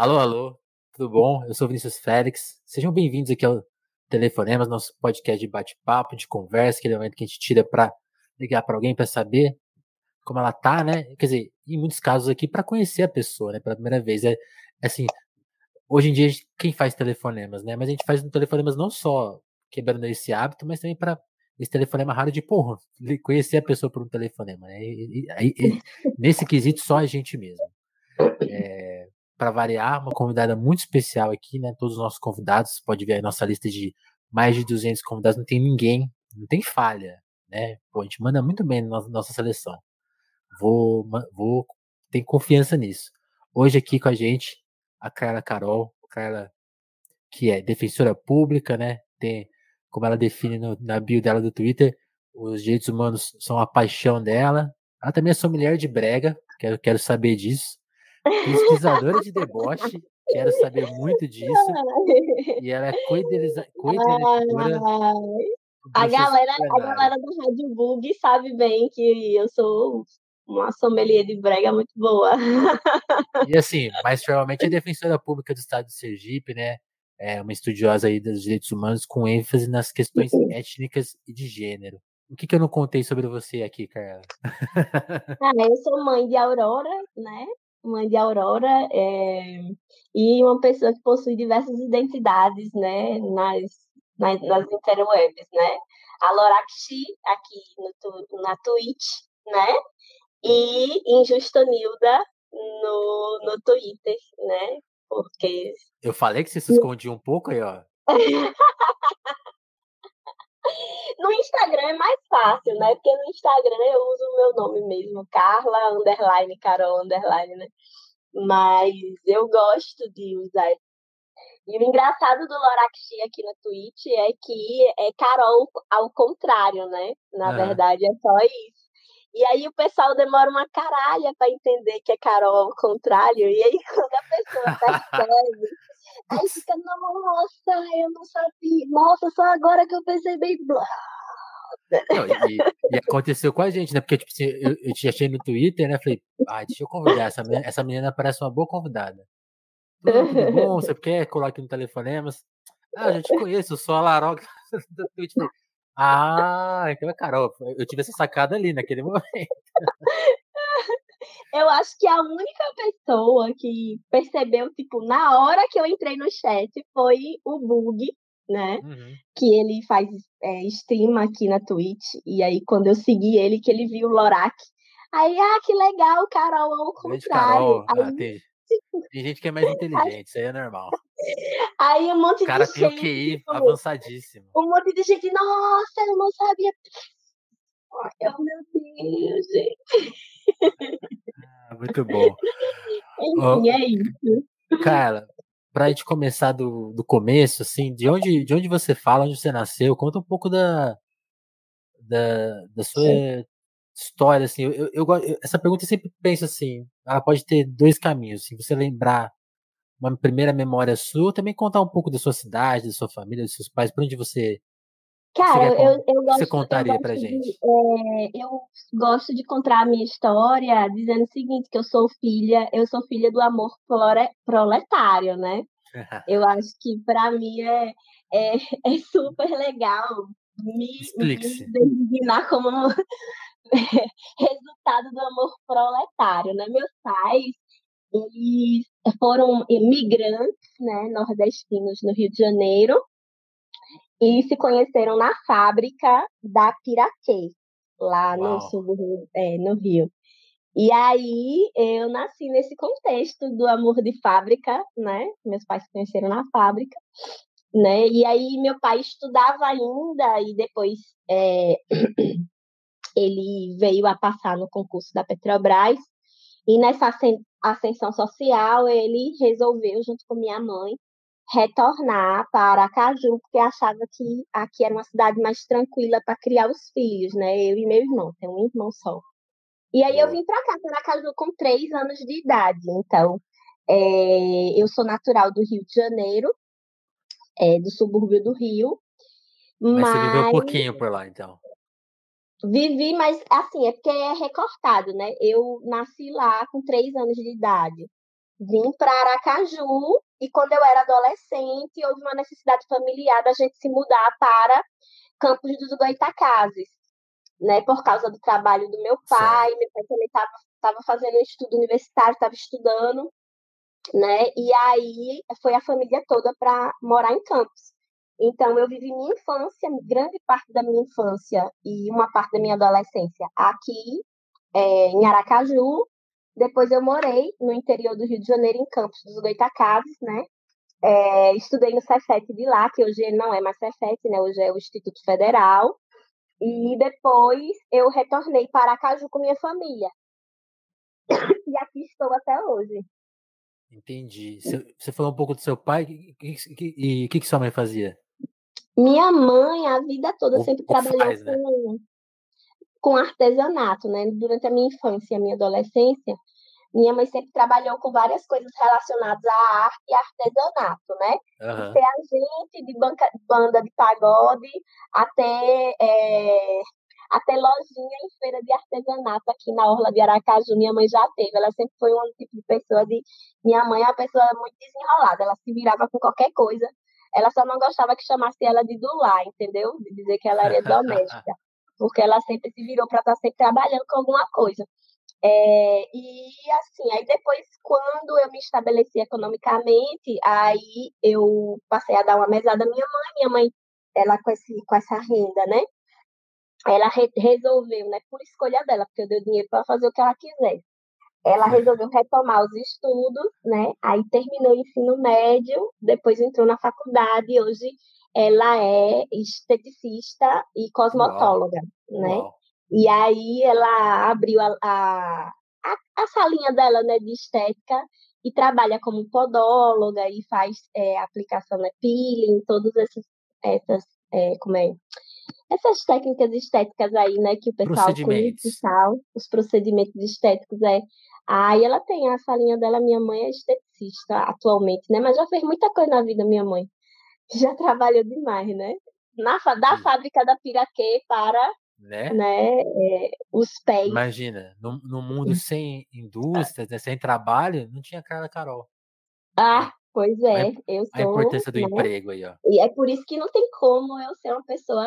Alô, alô, tudo bom? Eu sou Vinícius Félix. Sejam bem-vindos aqui ao Telefonemas, nosso podcast de bate-papo, de conversa, aquele momento que a gente tira para ligar para alguém para saber como ela tá, né? Quer dizer, em muitos casos aqui para conhecer a pessoa, né? Pela primeira vez. É, assim, hoje em dia quem faz telefonemas, né? Mas a gente faz telefonemas não só quebrando esse hábito, mas também para esse telefonema raro de, porra, conhecer a pessoa por um telefonema, né? E, e, e, nesse quesito, só a gente mesmo. É, para variar, uma convidada muito especial aqui, né? Todos os nossos convidados, pode ver a nossa lista de mais de 200 convidados, não tem ninguém, não tem falha, né? Pô, a gente manda muito bem na nossa seleção. Vou, vou, tem confiança nisso. Hoje aqui com a gente, a Carla Carol, Carla que é defensora pública, né? Tem como ela define no, na bio dela do Twitter, os direitos humanos são a paixão dela. Ela também é mulher de brega, quero, quero saber disso. Pesquisadora de deboche, quero saber muito disso. E ela é co-diretora. A galera, a galera do Rádio Bug sabe bem que eu sou uma sommelier de brega muito boa. E assim, mas provavelmente é defensora pública do estado de Sergipe, né? é uma estudiosa aí dos direitos humanos com ênfase nas questões uhum. étnicas e de gênero. O que, que eu não contei sobre você aqui, Carla? Ah, eu sou mãe de Aurora, né? Mãe de Aurora é... e uma pessoa que possui diversas identidades, né? Nas, nas, nas interwebs, né? A Loraxi aqui no, na Twitch, né? E Injustonilda no, no Twitter, né? Porque. Eu falei que você se escondia um pouco aí, ó. no Instagram é mais fácil, né? Porque no Instagram eu uso o meu nome mesmo, Carla underline, Carol underline, né? Mas eu gosto de usar. E o engraçado do Loraxi aqui na Twitch é que é Carol ao contrário, né? Na verdade é só isso. E aí o pessoal demora uma caralha para entender que é Carol ao contrário. E aí quando a pessoa percebe, aí fica, nossa, eu não sabia. Nossa, só agora que eu percebi. Não, e, e, aconteceu com a gente, né? Porque tipo, assim, eu, eu te achei no Twitter, né? Falei, ah, deixa eu convidar. Essa menina, essa menina parece uma boa convidada. Tudo, bom? Você quer colar aqui no telefonemas? Ah, eu te conheço, eu sou a Laroga do Twitter. Ah, então é Carol. Eu tive essa sacada ali naquele momento. Eu acho que a única pessoa que percebeu, tipo, na hora que eu entrei no chat foi o Bug, né? Uhum. Que ele faz é, stream aqui na Twitch. E aí, quando eu segui ele, que ele viu o Lorac. Aí, ah, que legal, Carol, ao contrário. Carol, aí, ah, tem, tem, gente que é mais inteligente, isso aí é normal. Aí um monte cara de tem gente. o QI tipo, avançadíssimo. Um monte de gente, nossa, eu não sabia. Oh, meu Deus, gente. Ah, muito bom. Enfim, oh, é isso. Cara, pra gente começar do, do começo, assim, de onde, de onde você fala, onde você nasceu, conta um pouco da, da, da sua Sim. história, assim. Eu, eu, eu, essa pergunta eu sempre penso assim, ela pode ter dois caminhos, assim, você lembrar uma primeira memória sua, também contar um pouco da sua cidade, da sua família, dos seus pais, por onde você. Cara, eu, eu gosto, você contaria eu pra gente? De, é, eu gosto de contar a minha história dizendo o seguinte, que eu sou filha, eu sou filha do amor proletário, né? eu acho que para mim é, é, é, super legal me, me designar como resultado do amor proletário, né? Meus pais eles foram imigrantes, né, nordestinos no Rio de Janeiro, e se conheceram na fábrica da Piraquê, lá Uau. no é, no Rio. E aí eu nasci nesse contexto do amor de fábrica, né? Meus pais se conheceram na fábrica, né? E aí meu pai estudava ainda e depois é, ele veio a passar no concurso da Petrobras e nessa ascensão social, ele resolveu, junto com minha mãe, retornar para Caju, porque achava que aqui era uma cidade mais tranquila para criar os filhos, né? Eu e meu irmão, tem um irmão só. E aí eu vim para cá, para Caju, com três anos de idade. Então, é, eu sou natural do Rio de Janeiro, é, do subúrbio do Rio. Mas, mas você viveu um pouquinho por lá, então. Vivi, mas assim, é porque é recortado, né? Eu nasci lá com três anos de idade. Vim para Aracaju e quando eu era adolescente houve uma necessidade familiar da gente se mudar para Campos dos Goitacazes, né, por causa do trabalho do meu pai, Sim. meu pai também estava fazendo estudo universitário, estava estudando, né, e aí foi a família toda para morar em Campos. Então, eu vivi minha infância, grande parte da minha infância e uma parte da minha adolescência aqui, é, em Aracaju. Depois, eu morei no interior do Rio de Janeiro, em Campos dos Goitacazes, né? É, estudei no Cefet de lá, que hoje não é mais Cefet, né? Hoje é o Instituto Federal. E depois eu retornei para Aracaju com minha família. E aqui estou até hoje. Entendi. Você falou um pouco do seu pai e o que, que sua mãe fazia? Minha mãe, a vida toda, sempre trabalhou faz, né? Com, artesanato, né? Durante a minha infância e a minha adolescência, minha mãe sempre trabalhou com várias coisas relacionadas à arte e artesanato, né? Uhum. Ser agente de banca, banda de pagode até, é, até lojinha em feira de artesanato aqui na Orla de Aracaju, minha mãe já teve. Ela sempre foi um tipo de pessoa de. Minha mãe é uma pessoa muito desenrolada, ela se virava com qualquer coisa. Ela só não gostava que chamasse ela de Dulá, entendeu? De dizer que ela era doméstica. Porque ela sempre se virou para estar tá sempre trabalhando com alguma coisa. É, e assim, aí depois, quando eu me estabeleci economicamente, aí eu passei a dar uma mesada à minha mãe. Minha mãe, ela com, esse, com essa renda, né? Ela re resolveu, né, por escolha dela, porque eu dei dinheiro para fazer o que ela quisesse ela resolveu retomar os estudos, né? Aí terminou o ensino médio, depois entrou na faculdade e hoje ela é esteticista e cosmetóloga, Uau. né? Uau. E aí ela abriu a, a, a, salinha dela, né, de estética e trabalha como podóloga e faz é, aplicação, né, peeling, todas essas, essas é, como é, essas técnicas estéticas aí, né, que o pessoal conhece e tal, os procedimentos estéticos é. Aí ela tem a salinha dela, minha mãe é esteticista atualmente, né, mas já fez muita coisa na vida, minha mãe. Já trabalhou demais, né? Na, da Sim. fábrica da Piraquê para né? né é, os pés. Imagina, no, no mundo sem indústrias, né, sem trabalho, não tinha cara Carol. Ah, Pois é, eu sou. A importância do né? emprego aí, ó. E é por isso que não tem como eu ser uma pessoa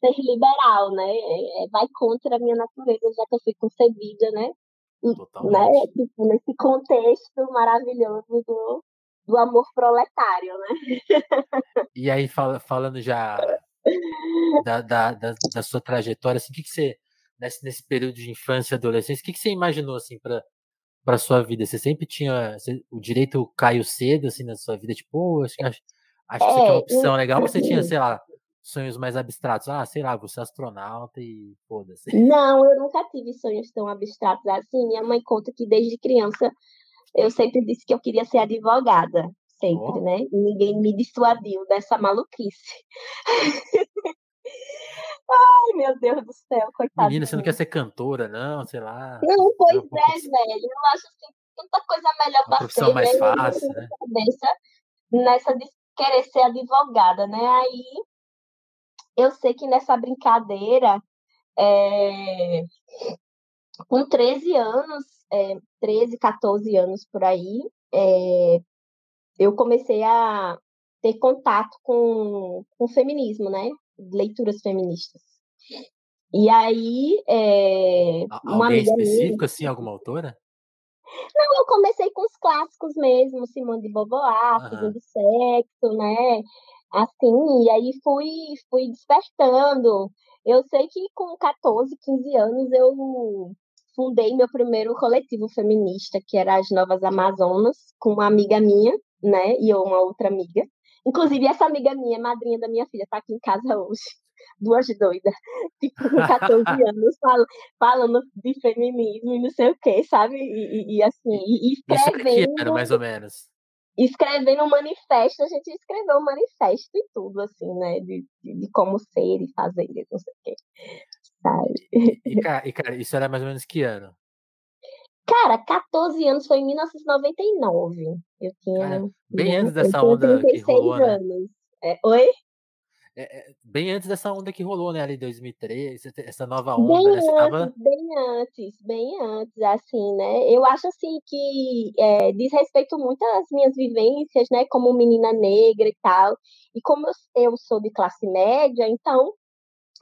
ser liberal, né? É, vai contra a minha natureza, já que eu fui concebida, né? Né? Totalmente. Tipo, nesse contexto maravilhoso do, do amor proletário, né? E aí, fala, falando já da, da, da, da, sua trajetória, assim, o que, que você, nesse, nesse período de infância e adolescência, o que, que você imaginou, assim, para para sua vida? Você sempre tinha você, o direito caiu cedo assim na sua vida, tipo, oh, acho que acho, acho que isso aqui é uma é, opção legal. Ou você tinha, sei lá, sonhos mais abstratos? Ah, sei lá, você é astronauta e foda-se. Não, eu nunca tive sonhos tão abstratos assim. Minha mãe conta que desde criança eu sempre disse que eu queria ser advogada, sempre, oh. né? E ninguém me dissuadiu dessa maluquice. Ai, meu Deus do céu, coitado. Menina, você não quer ser cantora, não? Sei lá. Não, pois é, velho. Eu acho assim, tanta coisa melhor para profissão mais né? fácil, né? Cabeça nessa de querer ser advogada, né? Aí eu sei que nessa brincadeira, é, com 13 anos, é, 13, 14 anos por aí, é, eu comecei a ter contato com, com o feminismo, né? leituras feministas. E aí, é, uma Alguém específico, minha... assim, alguma autora? Não, eu comecei com os clássicos mesmo, Simone de Beauvoir, uhum. do Sexo, né? Assim, e aí fui, fui despertando. Eu sei que com 14, 15 anos eu fundei meu primeiro coletivo feminista, que era as Novas Amazonas, com uma amiga minha, né? E uma outra amiga. Inclusive, essa amiga minha, madrinha da minha filha, tá aqui em casa hoje. Duas doidas, tipo, com 14 anos, fal falando de feminismo e não sei o que, sabe? E, e, e assim, e, escrevendo. Isso era mais ou menos. Escrevendo um manifesto, a gente escreveu um manifesto e tudo, assim, né? De, de, de como ser e fazer, não sei o quê. Sabe? E, cara, isso era mais ou menos que ano? Cara, 14 anos foi em 1999. Eu tinha. Cara, bem antes dessa onda que rolou, né? anos. É, oi? é, é, bem antes dessa onda que rolou, né, ali em 2013, essa nova onda, bem né? Antes, tava... Bem antes, bem antes, assim, né? Eu acho assim que é, diz respeito muito às minhas vivências, né, como menina negra e tal. E como eu, eu sou de classe média, então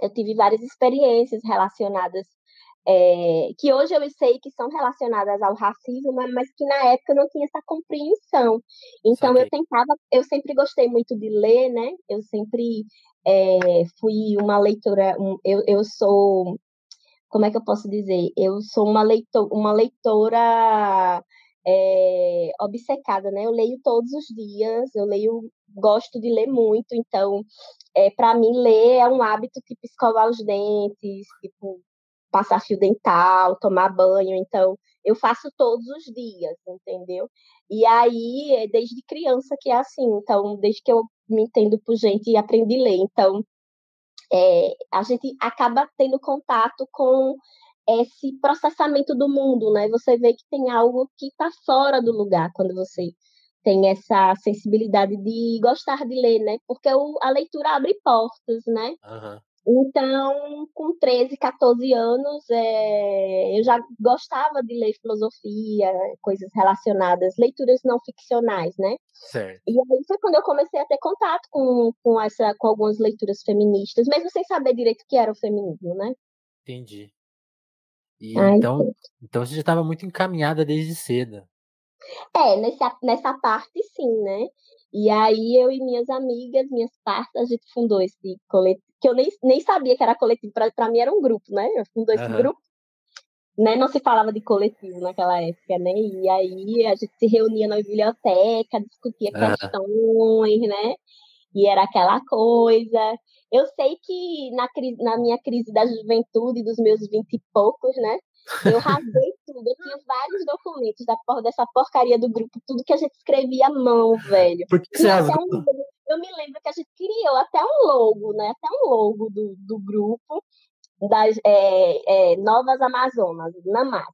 eu tive várias experiências relacionadas é, que hoje eu sei que são relacionadas ao racismo, mas que na época eu não tinha essa compreensão. Então eu tentava, eu sempre gostei muito de ler, né? Eu sempre é, fui uma leitora, um, eu, eu sou, como é que eu posso dizer? Eu sou uma, leitor, uma leitora é, obcecada, né? Eu leio todos os dias, eu leio, gosto de ler muito, então, é, para mim, ler é um hábito tipo escovar os dentes, tipo passar fio dental, tomar banho, então eu faço todos os dias, entendeu? E aí, é desde criança que é assim, então, desde que eu me entendo por gente e aprendi a ler, então, é, a gente acaba tendo contato com esse processamento do mundo, né? Você vê que tem algo que está fora do lugar quando você tem essa sensibilidade de gostar de ler, né? Porque o, a leitura abre portas, né? Uhum. Então, com 13, 14 anos, é, eu já gostava de ler filosofia, coisas relacionadas, leituras não ficcionais, né? Certo. E aí foi quando eu comecei a ter contato com, com, essa, com algumas leituras feministas, mesmo sem saber direito o que era o feminismo, né? Entendi. E Ai, então, então você já estava muito encaminhada desde cedo. É, nessa, nessa parte sim, né? E aí eu e minhas amigas, minhas partes, a gente fundou esse coletivo, que eu nem, nem sabia que era coletivo, para mim era um grupo, né? Eu fundou esse uhum. grupo, né? Não se falava de coletivo naquela época, né? E aí a gente se reunia na biblioteca, discutia uhum. questões, né? E era aquela coisa. Eu sei que na, na minha crise da juventude, dos meus vinte e poucos, né? Eu rasguei tudo. Eu tinha vários documentos da por, dessa porcaria do grupo, tudo que a gente escrevia à mão, velho. Por que você rasgou? Um, eu me lembro que a gente criou até um logo, né? Até um logo do, do grupo das é, é, Novas Amazonas, Namar,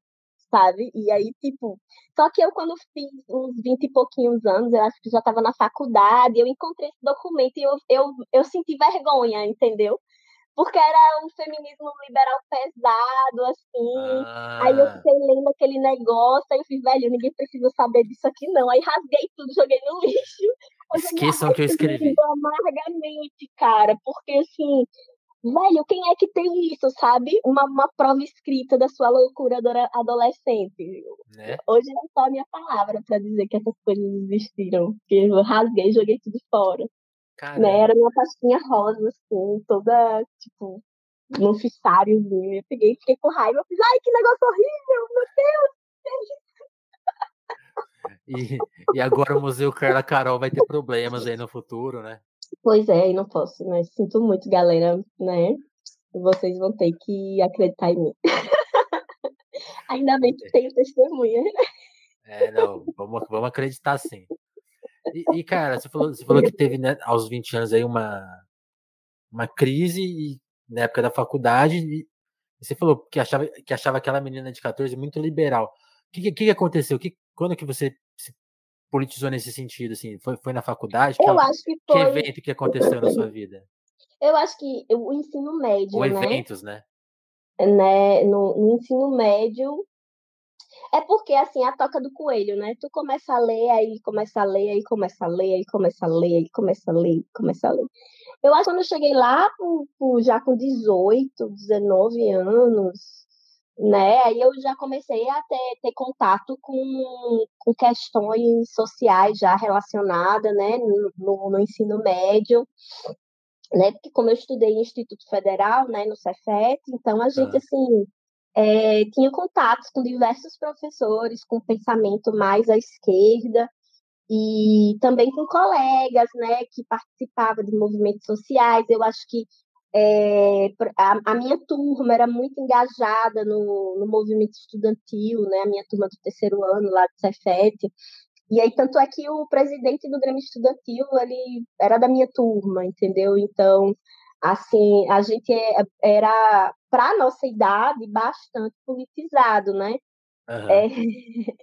sabe? E aí, tipo, só que eu, quando fiz uns 20 e pouquinhos anos, eu acho que já estava na faculdade, eu encontrei esse documento e eu, eu, eu senti vergonha, entendeu? porque era um feminismo liberal pesado, assim. Ah. Aí eu ah. fiquei lendo aquele negócio, aí eu fiz, velho, ninguém precisa saber disso aqui, não. Aí rasguei tudo, joguei no lixo. Esqueçam que eu escrevi. Amargamente, cara, porque assim, velho, quem é que tem isso, sabe? Uma, uma prova escrita da sua loucura adolescente. Né? Hoje é só a minha palavra para dizer que essas coisas existiram. Que eu rasguei, joguei tudo fora. Né? Era uma pastinha rosa, assim, toda, tipo, num ficáriozinho. Eu peguei, fiquei com raiva, eu fiz, ai, que negócio horrível, meu Deus! E, e agora o Museu Carla Carol vai ter problemas aí no futuro, né? Pois é, e não posso, né? Sinto muito, galera, né? Vocês vão ter que acreditar em mim. Ainda bem que tenho testemunha. É, não, vamos, vamos acreditar sim. E, e, cara, você falou, você falou que teve né, aos 20 anos aí uma, uma crise e, na época da faculdade e você falou que achava, que achava aquela menina de 14 muito liberal. O que, que, que aconteceu? Que, quando que você politizou nesse sentido? Assim? Foi, foi na faculdade? Eu que, acho que foi... Que evento que aconteceu na sua vida? Eu acho que o ensino médio, Ou né? eventos, né? né? No, no ensino médio, é porque, assim, a toca do coelho, né? Tu começa a ler, aí começa a ler, aí começa a ler, aí começa a ler, aí começa a ler, começa a ler. Eu acho que quando eu cheguei lá, já com 18, 19 anos, né? Aí eu já comecei a ter, ter contato com, com questões sociais já relacionadas, né? No, no ensino médio né? Porque como eu estudei em Instituto Federal, né, no Cefet, então a gente, ah. assim, é, tinha contatos com diversos professores com pensamento mais à esquerda e também com colegas, né, que participavam de movimentos sociais. Eu acho que é, a, a, minha turma era muito engajada no, no, movimento estudantil, né, a minha turma do terceiro ano lá do Cefet. E aí, tanto é que o presidente do Grêmio Estudantil, ele era da minha turma, entendeu? Então, assim, a gente é, era, para a nossa idade, bastante politizado, né? Uhum. É,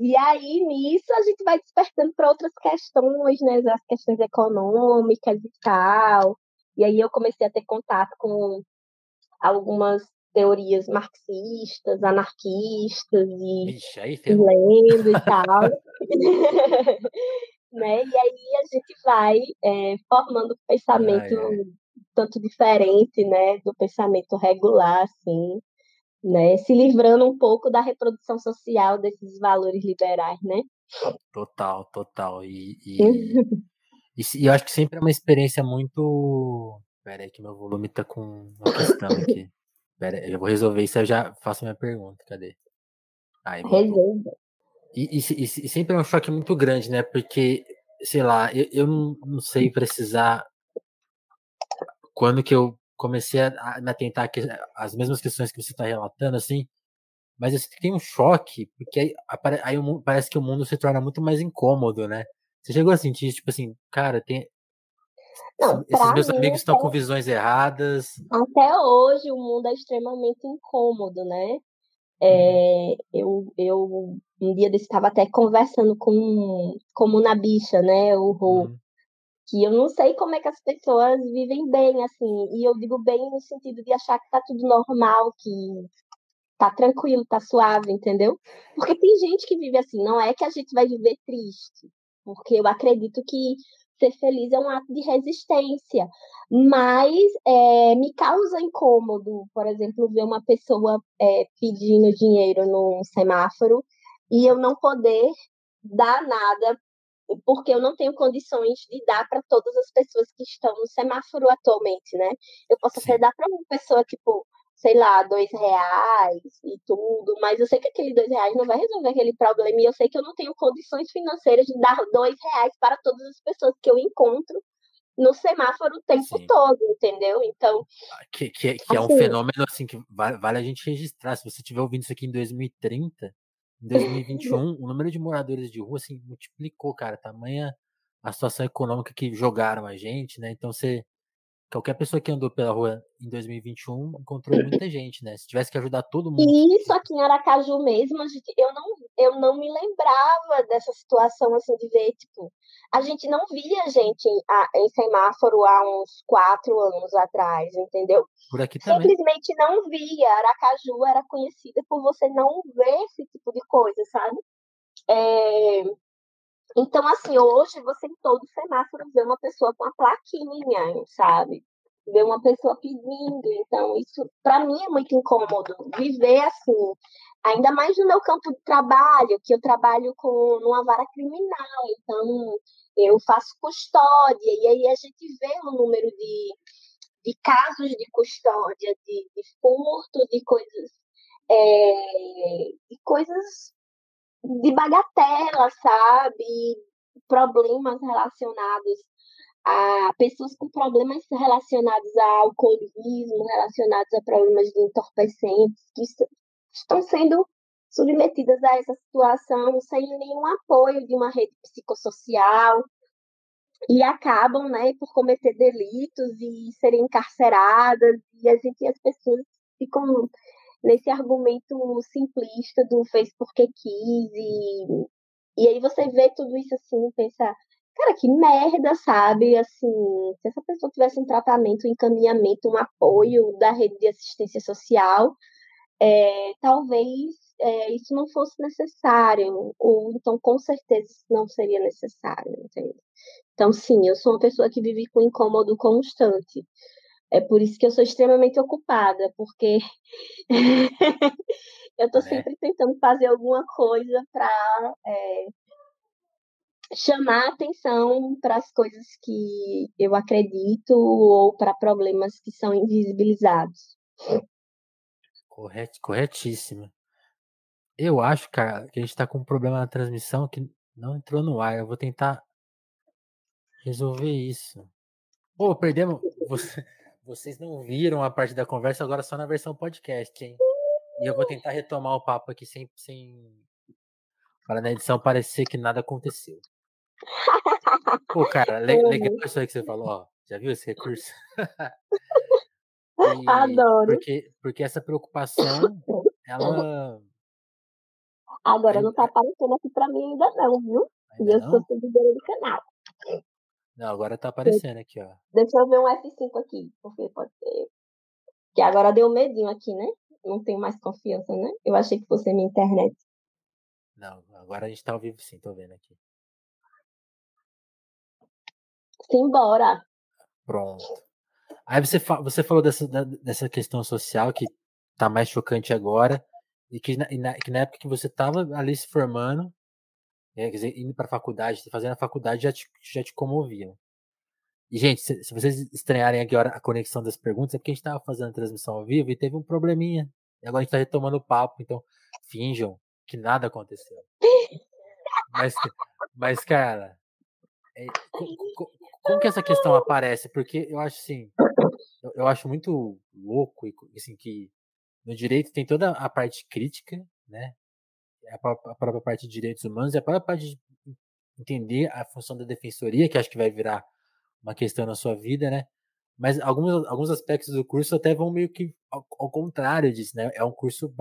e aí, nisso, a gente vai despertando para outras questões, né? As questões econômicas e tal. E aí eu comecei a ter contato com algumas teorias marxistas, anarquistas e, aí, e lendo e tal. né? E aí a gente vai é, formando um pensamento ai, ai. tanto diferente, né, do pensamento regular, assim, né, se livrando um pouco da reprodução social desses valores liberais, né? Total, total. E, e, e, e eu acho que sempre é uma experiência muito. Pera aí que meu volume tá com uma questão aqui. Pera aí, eu vou resolver isso, eu já faço minha pergunta. Cadê? Aí, Resolva. E, e, e, sempre é um choque muito grande, né? Porque, sei lá, eu, eu não, sei precisar quando que eu comecei a, a tentar que, as mesmas questões que você está relatando, assim, mas eu tem um choque, porque aí, aí parece que o mundo se torna muito mais incômodo, né? Você chegou a sentir, tipo assim, cara, tem. Não, esses meus mim, amigos estão com visões erradas. Até hoje o mundo é extremamente incômodo, né? É, eu, eu um dia desse estava até conversando com como na bicha, né? O Rô, uhum. que eu não sei como é que as pessoas vivem bem, assim, e eu digo bem no sentido de achar que tá tudo normal, que tá tranquilo, tá suave, entendeu? Porque tem gente que vive assim, não é que a gente vai viver triste, porque eu acredito que ser feliz é um ato de resistência, mas é, me causa incômodo, por exemplo, ver uma pessoa é, pedindo dinheiro no semáforo e eu não poder dar nada porque eu não tenho condições de dar para todas as pessoas que estão no semáforo atualmente, né? Eu posso Sim. até dar para uma pessoa, tipo, sei lá, dois reais e tudo, mas eu sei que aquele dois reais não vai resolver aquele problema e eu sei que eu não tenho condições financeiras de dar dois reais para todas as pessoas que eu encontro no semáforo o tempo Sim. todo, entendeu? Então. Ah, que, que, que assim, é um assim fenômeno assim que vale, vale, a gente registrar. Se você estiver ouvindo isso aqui em 2030, em 2021, o número de moradores de rua assim, multiplicou, cara. Tamanha a situação econômica que jogaram a gente, né? Então você qualquer pessoa que andou pela rua em 2021 encontrou muita gente, né? Se tivesse que ajudar todo mundo. E isso aqui em Aracaju mesmo, a gente, eu, não, eu não me lembrava dessa situação, assim, de ver, tipo, a gente não via gente em, em semáforo há uns quatro anos atrás, entendeu? Por aqui também. Simplesmente não via. Aracaju era conhecida por você não ver esse tipo de coisa, sabe? É, então, assim, hoje você em todo semáforo vê uma pessoa com a plaquinha, sabe? Vê uma pessoa pedindo. Então, isso para mim é muito incômodo. Viver assim, ainda mais no meu campo de trabalho, que eu trabalho com numa vara criminal. Então, eu faço custódia, e aí a gente vê o número de, de casos de custódia, de, de furto, de coisas. É, de coisas de bagatela, sabe? Problemas relacionados a pessoas com problemas relacionados a alcoolismo, relacionados a problemas de entorpecentes, que estão sendo submetidas a essa situação sem nenhum apoio de uma rede psicossocial e acabam, né, por cometer delitos e serem encarceradas e a gente as pessoas ficam nesse argumento simplista do fez porque quis e, e aí você vê tudo isso assim e pensa, cara, que merda, sabe? Assim, se essa pessoa tivesse um tratamento, um encaminhamento, um apoio da rede de assistência social, é, talvez é, isso não fosse necessário, ou então com certeza isso não seria necessário, entende? Então, sim, eu sou uma pessoa que vive com incômodo constante. É por isso que eu sou extremamente ocupada, porque eu estou é. sempre tentando fazer alguma coisa para é, chamar atenção para as coisas que eu acredito ou para problemas que são invisibilizados. Correto, corretíssima. Eu acho, cara, que a gente está com um problema na transmissão que não entrou no ar. Eu vou tentar resolver isso. Pô, perdemos. Você... Vocês não viram a parte da conversa agora só na versão podcast, hein? E eu vou tentar retomar o papo aqui sem, sem... para na edição parecer que nada aconteceu. Pô, cara, le legal isso aí que você falou, ó. Já viu esse recurso? e, Adoro. Porque, porque essa preocupação, ela. Agora não tá aparecendo aqui pra mim ainda não, viu? Ainda e eu não? sou seguidora do canal. Não, agora tá aparecendo aqui, ó. Deixa eu ver um F5 aqui, porque pode ser. Que agora deu medinho aqui, né? Não tenho mais confiança, né? Eu achei que fosse minha internet. Não, agora a gente tá ao vivo sim, tô vendo aqui. Simbora. Pronto. Aí você, fa você falou dessa, dessa questão social que tá mais chocante agora, e que na, que na época que você tava ali se formando, é, quer dizer, indo pra faculdade, fazendo a faculdade já te, já te comoviam. E, gente, se, se, vocês estranharem agora a conexão das perguntas, é porque a gente tava fazendo a transmissão ao vivo e teve um probleminha. E agora a gente tá retomando o papo, então finjam que nada aconteceu. Mas, mas cara, é, como que essa questão aparece? Porque eu acho assim, eu, eu acho muito louco assim que no direito tem toda a parte crítica, né? A própria parte de direitos humanos e a própria parte de entender a função da defensoria, que acho que vai virar uma questão na sua vida, né? Mas alguns, alguns aspectos do curso até vão meio que ao, ao contrário disso, né? É um curso,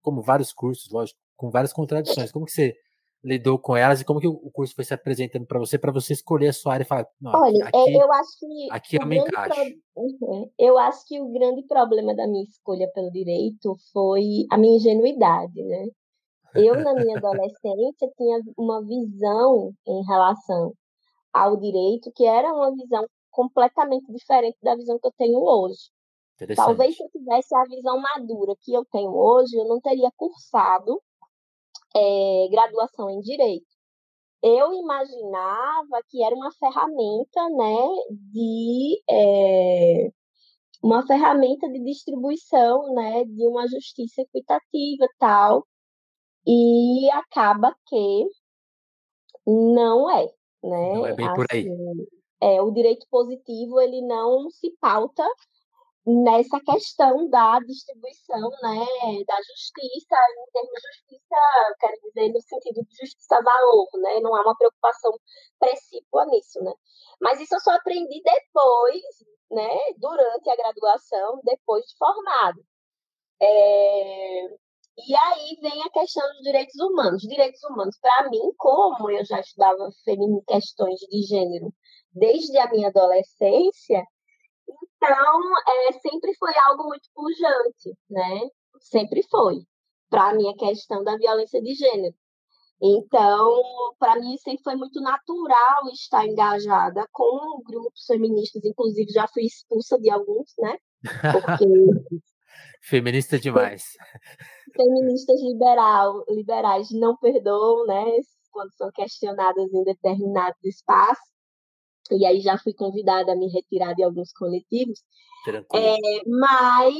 como vários cursos, lógico, com várias contradições. Como que você lidou com elas e como que o curso foi se apresentando para você, para você escolher a sua área e falar, Olha, aqui, é, eu acho que aqui eu me encaixo. Uhum. Eu acho que o grande problema da minha escolha pelo direito foi a minha ingenuidade, né? Eu, na minha adolescência, tinha uma visão em relação ao direito que era uma visão completamente diferente da visão que eu tenho hoje. Talvez se eu tivesse a visão madura que eu tenho hoje, eu não teria cursado é, graduação em direito. Eu imaginava que era uma ferramenta, né, de é, uma ferramenta de distribuição, né, de uma justiça equitativa tal, e acaba que não é, né? Não é bem por aí. Assim, é, o direito positivo ele não se pauta nessa questão da distribuição né, da justiça, em termos de justiça, quero dizer, no sentido de justiça-valor, né, não há uma preocupação precípua nisso. Né. Mas isso eu só aprendi depois, né, durante a graduação, depois de formado. É... E aí vem a questão dos direitos humanos. Direitos humanos, para mim, como eu já estudava questões de gênero desde a minha adolescência, então, é, sempre foi algo muito pujante, né? Sempre foi. Para mim, a questão da violência de gênero. Então, para mim, sempre foi muito natural estar engajada com grupos feministas, inclusive já fui expulsa de alguns, né? Porque. Feminista demais. Feministas liberal, liberais não perdoam, né? Quando são questionadas em determinados espaços e aí já fui convidada a me retirar de alguns coletivos. É, mas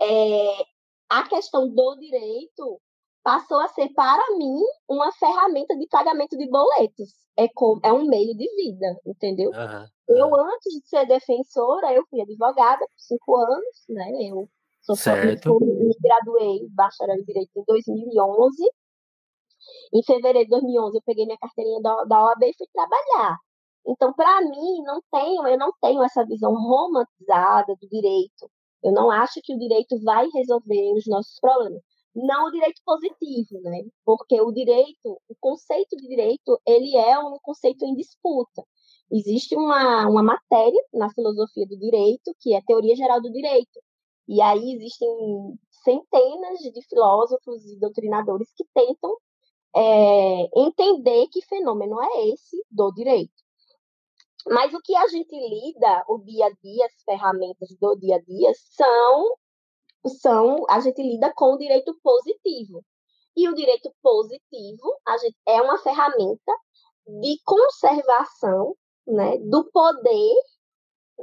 é, a questão do direito passou a ser, para mim, uma ferramenta de pagamento de boletos. É, com, é um meio de vida, entendeu? Uhum, Eu, antes de ser defensora, eu fui advogada por cinco anos, né? Eu sou certo. me graduei bacharel em Direito em 2011. Em fevereiro de 2011, eu peguei minha carteirinha da, da OAB e fui trabalhar. Então, para mim, não tenho, eu não tenho essa visão romantizada do direito. Eu não acho que o direito vai resolver os nossos problemas. Não o direito positivo, né? Porque o direito, o conceito de direito, ele é um conceito em disputa. Existe uma, uma matéria na filosofia do direito, que é a teoria geral do direito. E aí existem centenas de filósofos e doutrinadores que tentam é, entender que fenômeno é esse do direito. Mas o que a gente lida, o dia a dia, as ferramentas do dia a dia, são, são a gente lida com o direito positivo. E o direito positivo gente, é uma ferramenta de conservação né, do poder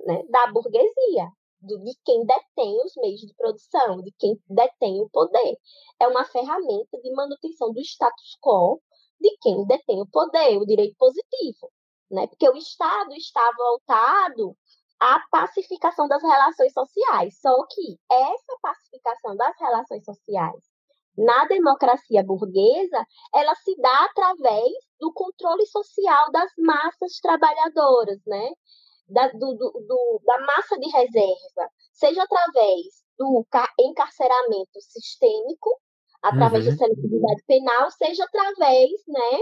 né, da burguesia, do, de quem detém os meios de produção, de quem detém o poder. É uma ferramenta de manutenção do status quo de quem detém o poder, o direito positivo né? Porque o Estado está voltado à pacificação das relações sociais. Só que essa pacificação das relações sociais na democracia burguesa, ela se dá através do controle social das massas trabalhadoras, né? Da, do, do, da massa de reserva, seja através do encarceramento sistêmico, através uhum. da seletividade penal, seja através né,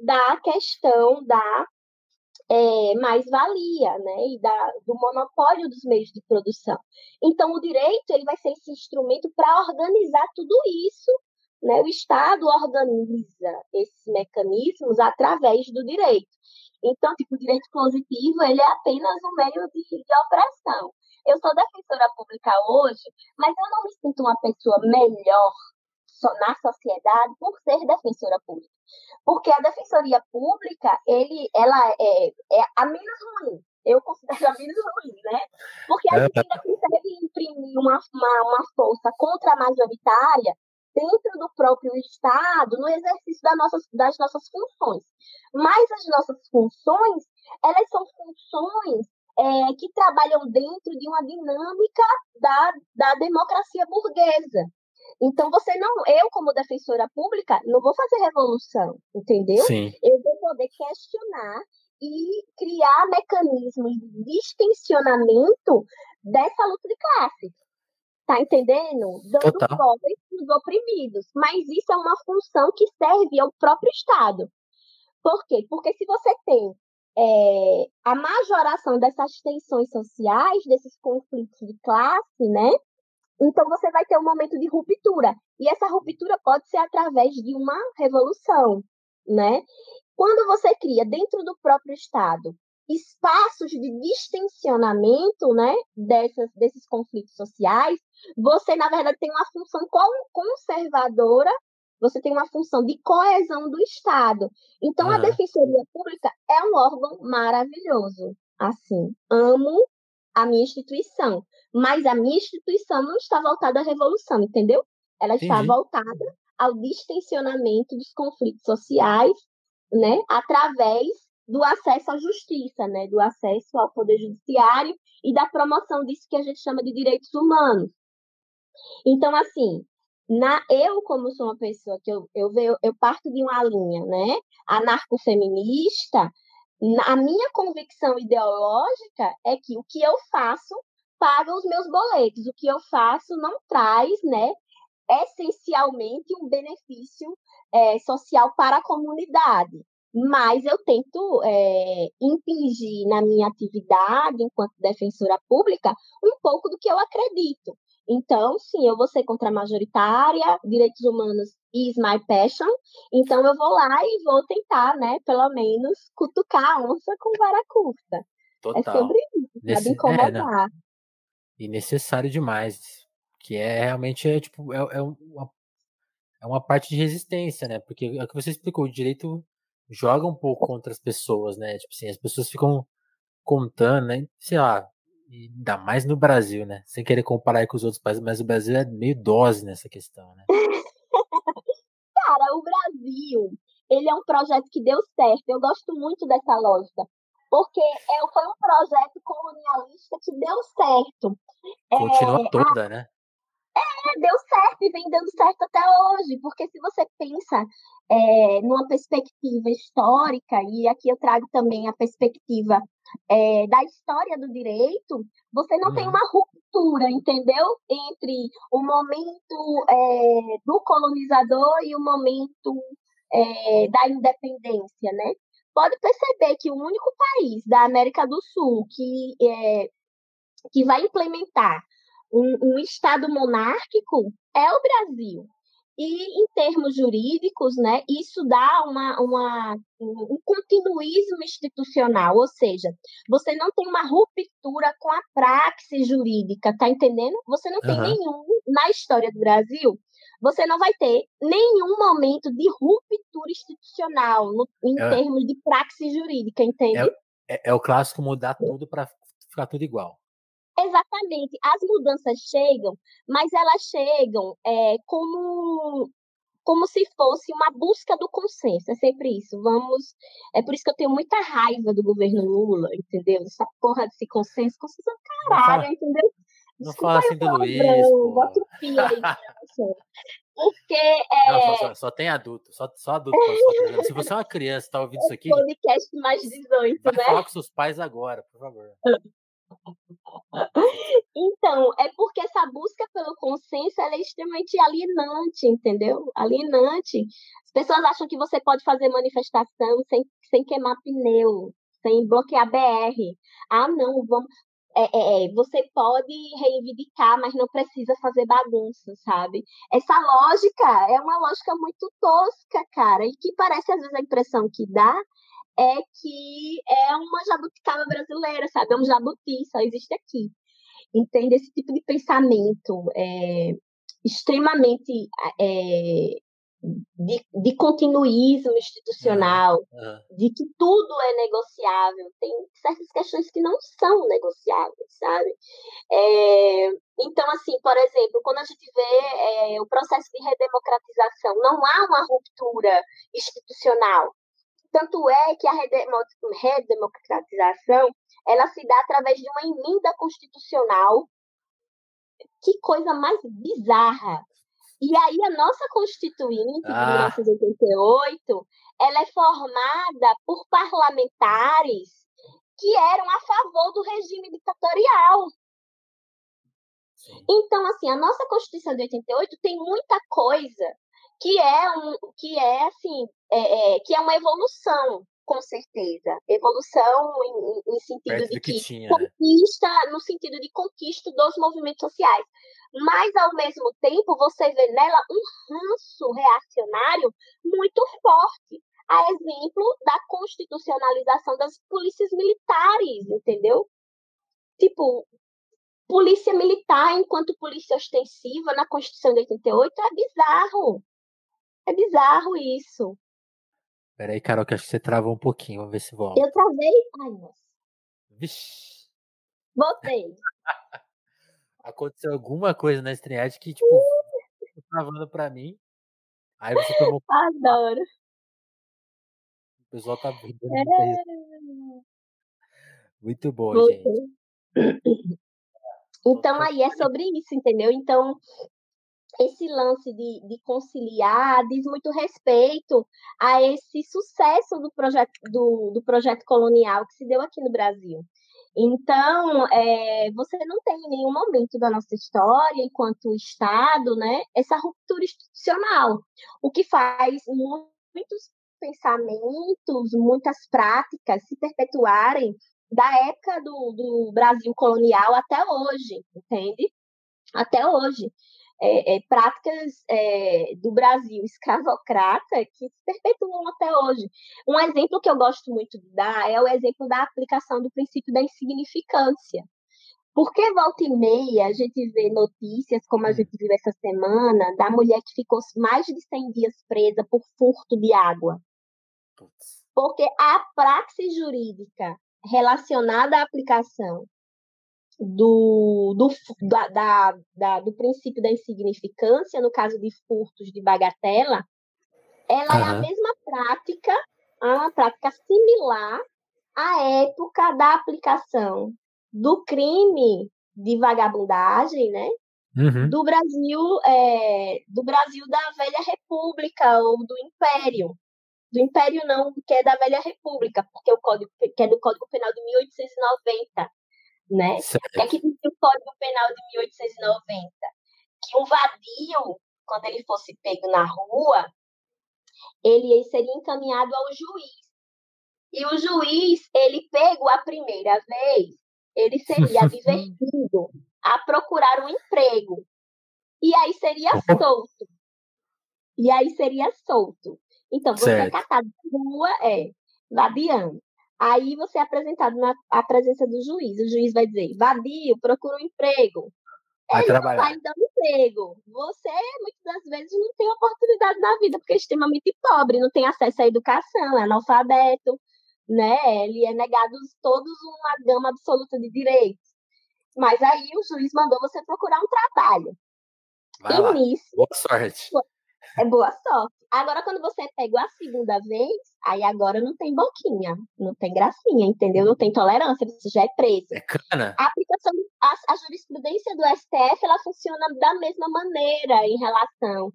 da questão da é, mais-valia, né, e da, do monopólio dos meios de produção. Então, o direito ele vai ser esse instrumento para organizar tudo isso, né, o Estado organiza esses mecanismos através do direito. Então, tipo, o direito positivo ele é apenas um meio de, de opressão. Eu sou defensora pública hoje, mas eu não me sinto uma pessoa melhor na sociedade por ser defensora pública. Porque a defensoria pública, ele, ela é, é a menos ruim. Eu considero a menos ruim, né? Porque a é, gente ainda consegue imprimir uma, uma, uma força contra a majoritária dentro do próprio Estado, no exercício das nossas, das nossas funções. Mas as nossas funções, elas são funções é, que trabalham dentro de uma dinâmica da, da democracia burguesa. Então, você não, eu, como defensora pública, não vou fazer revolução, entendeu? Sim. Eu vou poder questionar e criar mecanismos de distensionamento dessa luta de classes. Tá entendendo? Dando Total. voz dos oprimidos. Mas isso é uma função que serve ao próprio Estado. Por quê? Porque se você tem é, a majoração dessas tensões sociais, desses conflitos de classe, né? Então você vai ter um momento de ruptura. E essa ruptura pode ser através de uma revolução, né? Quando você cria dentro do próprio Estado espaços de distensionamento, né, dessas, desses conflitos sociais, você na verdade tem uma função conservadora, você tem uma função de coesão do Estado. Então uhum. a Defensoria Pública é um órgão maravilhoso. Assim, amo a minha instituição. Mas a minha instituição não está voltada à revolução, entendeu? Ela está Entendi. voltada ao distensionamento dos conflitos sociais, né, através do acesso à justiça, né, do acesso ao poder judiciário e da promoção disso que a gente chama de direitos humanos. Então, assim, na, eu, como sou uma pessoa que eu, eu, eu, eu parto de uma linha né, anarcofeminista, a minha convicção ideológica é que o que eu faço paga os meus boletos, o que eu faço não traz, né, essencialmente um benefício é, social para a comunidade. Mas eu tento é, impingir na minha atividade enquanto defensora pública um pouco do que eu acredito. Então, sim, eu vou ser contra a majoritária, direitos humanos is my passion. Então, eu vou lá e vou tentar, né, pelo menos, cutucar a onça com vara curta. É Total. É sobre isso, Nesse... incomodar. É, e necessário demais. Que é realmente, é, tipo, é, é, uma, é uma parte de resistência, né? Porque é o que você explicou, o direito joga um pouco contra as pessoas, né? Tipo assim, as pessoas ficam contando, né? Sei lá, ainda mais no Brasil, né? Sem querer comparar com os outros países, mas o Brasil é meio dose nessa questão, né? Cara, o Brasil, ele é um projeto que deu certo. Eu gosto muito dessa lógica. Porque é, foi um projeto colonialista que deu certo. Continua é, toda, a, né? É, deu certo e vem dando certo até hoje, porque se você pensa é, numa perspectiva histórica, e aqui eu trago também a perspectiva é, da história do direito, você não tem uhum. uma ruptura, entendeu? Entre o momento é, do colonizador e o momento é, da independência, né? Pode perceber que o único país da América do Sul que, é, que vai implementar um, um Estado monárquico é o Brasil. E em termos jurídicos, né, isso dá uma, uma, um continuismo institucional, ou seja, você não tem uma ruptura com a praxe jurídica, tá entendendo? Você não tem uhum. nenhum, na história do Brasil, você não vai ter nenhum momento de ruptura institucional no, em é, termos de praxe jurídica, entende? É, é, é o clássico mudar tudo para ficar tudo igual. Exatamente. As mudanças chegam, mas elas chegam é, como como se fosse uma busca do consenso. É sempre isso. Vamos. É por isso que eu tenho muita raiva do governo Lula, entendeu? Essa porra desse consenso, consenso é caralho, fala, entendeu? Desculpa não fala assim do Luiz. Bota o aí. Porque. É... Não, só, só, só, tem adulto. Só, só adulto Se você é uma criança está ouvindo isso aqui. Podcast mais 18, vai né? falar com seus pais agora, por favor. Então, é porque essa busca pelo consenso é extremamente alienante, entendeu? Alienante. As pessoas acham que você pode fazer manifestação sem, sem queimar pneu. sem bloquear BR. Ah, não, vamos. É, é, é, você pode reivindicar, mas não precisa fazer bagunça, sabe? Essa lógica é uma lógica muito tosca, cara, e que parece às vezes a impressão que dá é que é uma jabuticaba brasileira, sabe? É um jabuti, só existe aqui. Entende? Esse tipo de pensamento é, extremamente é, de, de continuismo institucional, uhum. de que tudo é negociável. Tem certas questões que não são negociáveis, sabe? É, então, assim, por exemplo, quando a gente vê é, o processo de redemocratização, não há uma ruptura institucional. Tanto é que a redemocratização ela se dá através de uma emenda constitucional. Que coisa mais bizarra! E aí a nossa Constituinte de ah. 1988, ela é formada por parlamentares que eram a favor do regime ditatorial. Sim. Então, assim, a nossa Constituição de 88 tem muita coisa que é um, que é assim, é, é, que é uma evolução com certeza. Evolução em, em sentido de que, que né? conquista, no sentido de conquista dos movimentos sociais. Mas, ao mesmo tempo, você vê nela um ranço reacionário muito forte. A exemplo da constitucionalização das polícias militares, entendeu? Tipo, polícia militar enquanto polícia ostensiva na Constituição de 88 é bizarro. É bizarro isso. Peraí, Carol, que acho que você travou um pouquinho. Vamos ver se volta. Eu travei? Ai, nossa. Vixe. Voltei. Aconteceu alguma coisa na estreante que, tipo, uh! travando pra mim. Aí você tomou. Adoro. O pessoal tá vendo. É... Muito bom, Voltei. gente. Então aí é sobre isso, entendeu? Então, esse lance de, de, conciliar diz muito respeito a esse sucesso do projeto, do, do projeto colonial que se deu aqui no Brasil. Então, é, você não tem em nenhum momento da nossa história, enquanto Estado, né, essa ruptura institucional, o que faz muitos pensamentos, muitas práticas se perpetuarem da época do, do Brasil colonial até hoje, entende? Até hoje é, é, práticas é, do Brasil escravocrata que se perpetuam até hoje. Um exemplo que eu gosto muito de dar é o exemplo da aplicação do princípio da insignificância. Porque volta e meia a gente vê notícias, como a hum. gente viu essa semana, da mulher que ficou mais de 100 dias presa por furto de água. Porque a praxis jurídica relacionada à aplicação do, do, da, da, da, do princípio da insignificância, no caso de furtos de bagatela, ela uhum. é a mesma prática, uma prática similar à época da aplicação do crime de vagabundagem, né? Uhum. Do Brasil, é, do Brasil da velha República ou do Império. Do Império não, que é da velha República, porque o código que é do Código Penal de 1890 né? Certo. É que dizia o Código Penal de 1890? Que um vadio, quando ele fosse pego na rua, ele seria encaminhado ao juiz. E o juiz, ele pego a primeira vez, ele seria advertido a procurar um emprego. E aí seria solto. E aí seria solto. Então, você certo. é catado na rua, é, vadiando. Aí você é apresentado na a presença do juiz. O juiz vai dizer: vadio, procura um emprego. Vai Ele trabalhar. não vai dar emprego. Você, muitas das vezes, não tem oportunidade na vida, porque é extremamente pobre, não tem acesso à educação, é analfabeto, né? Ele é negado todos uma gama absoluta de direitos. Mas aí o juiz mandou você procurar um trabalho. Vai lá. Boa sorte. É boa sorte. Agora, quando você pega a segunda vez, aí agora não tem boquinha, não tem gracinha, entendeu? Não tem tolerância, você já é preso. É cana. A aplicação, a, a jurisprudência do STF, ela funciona da mesma maneira em relação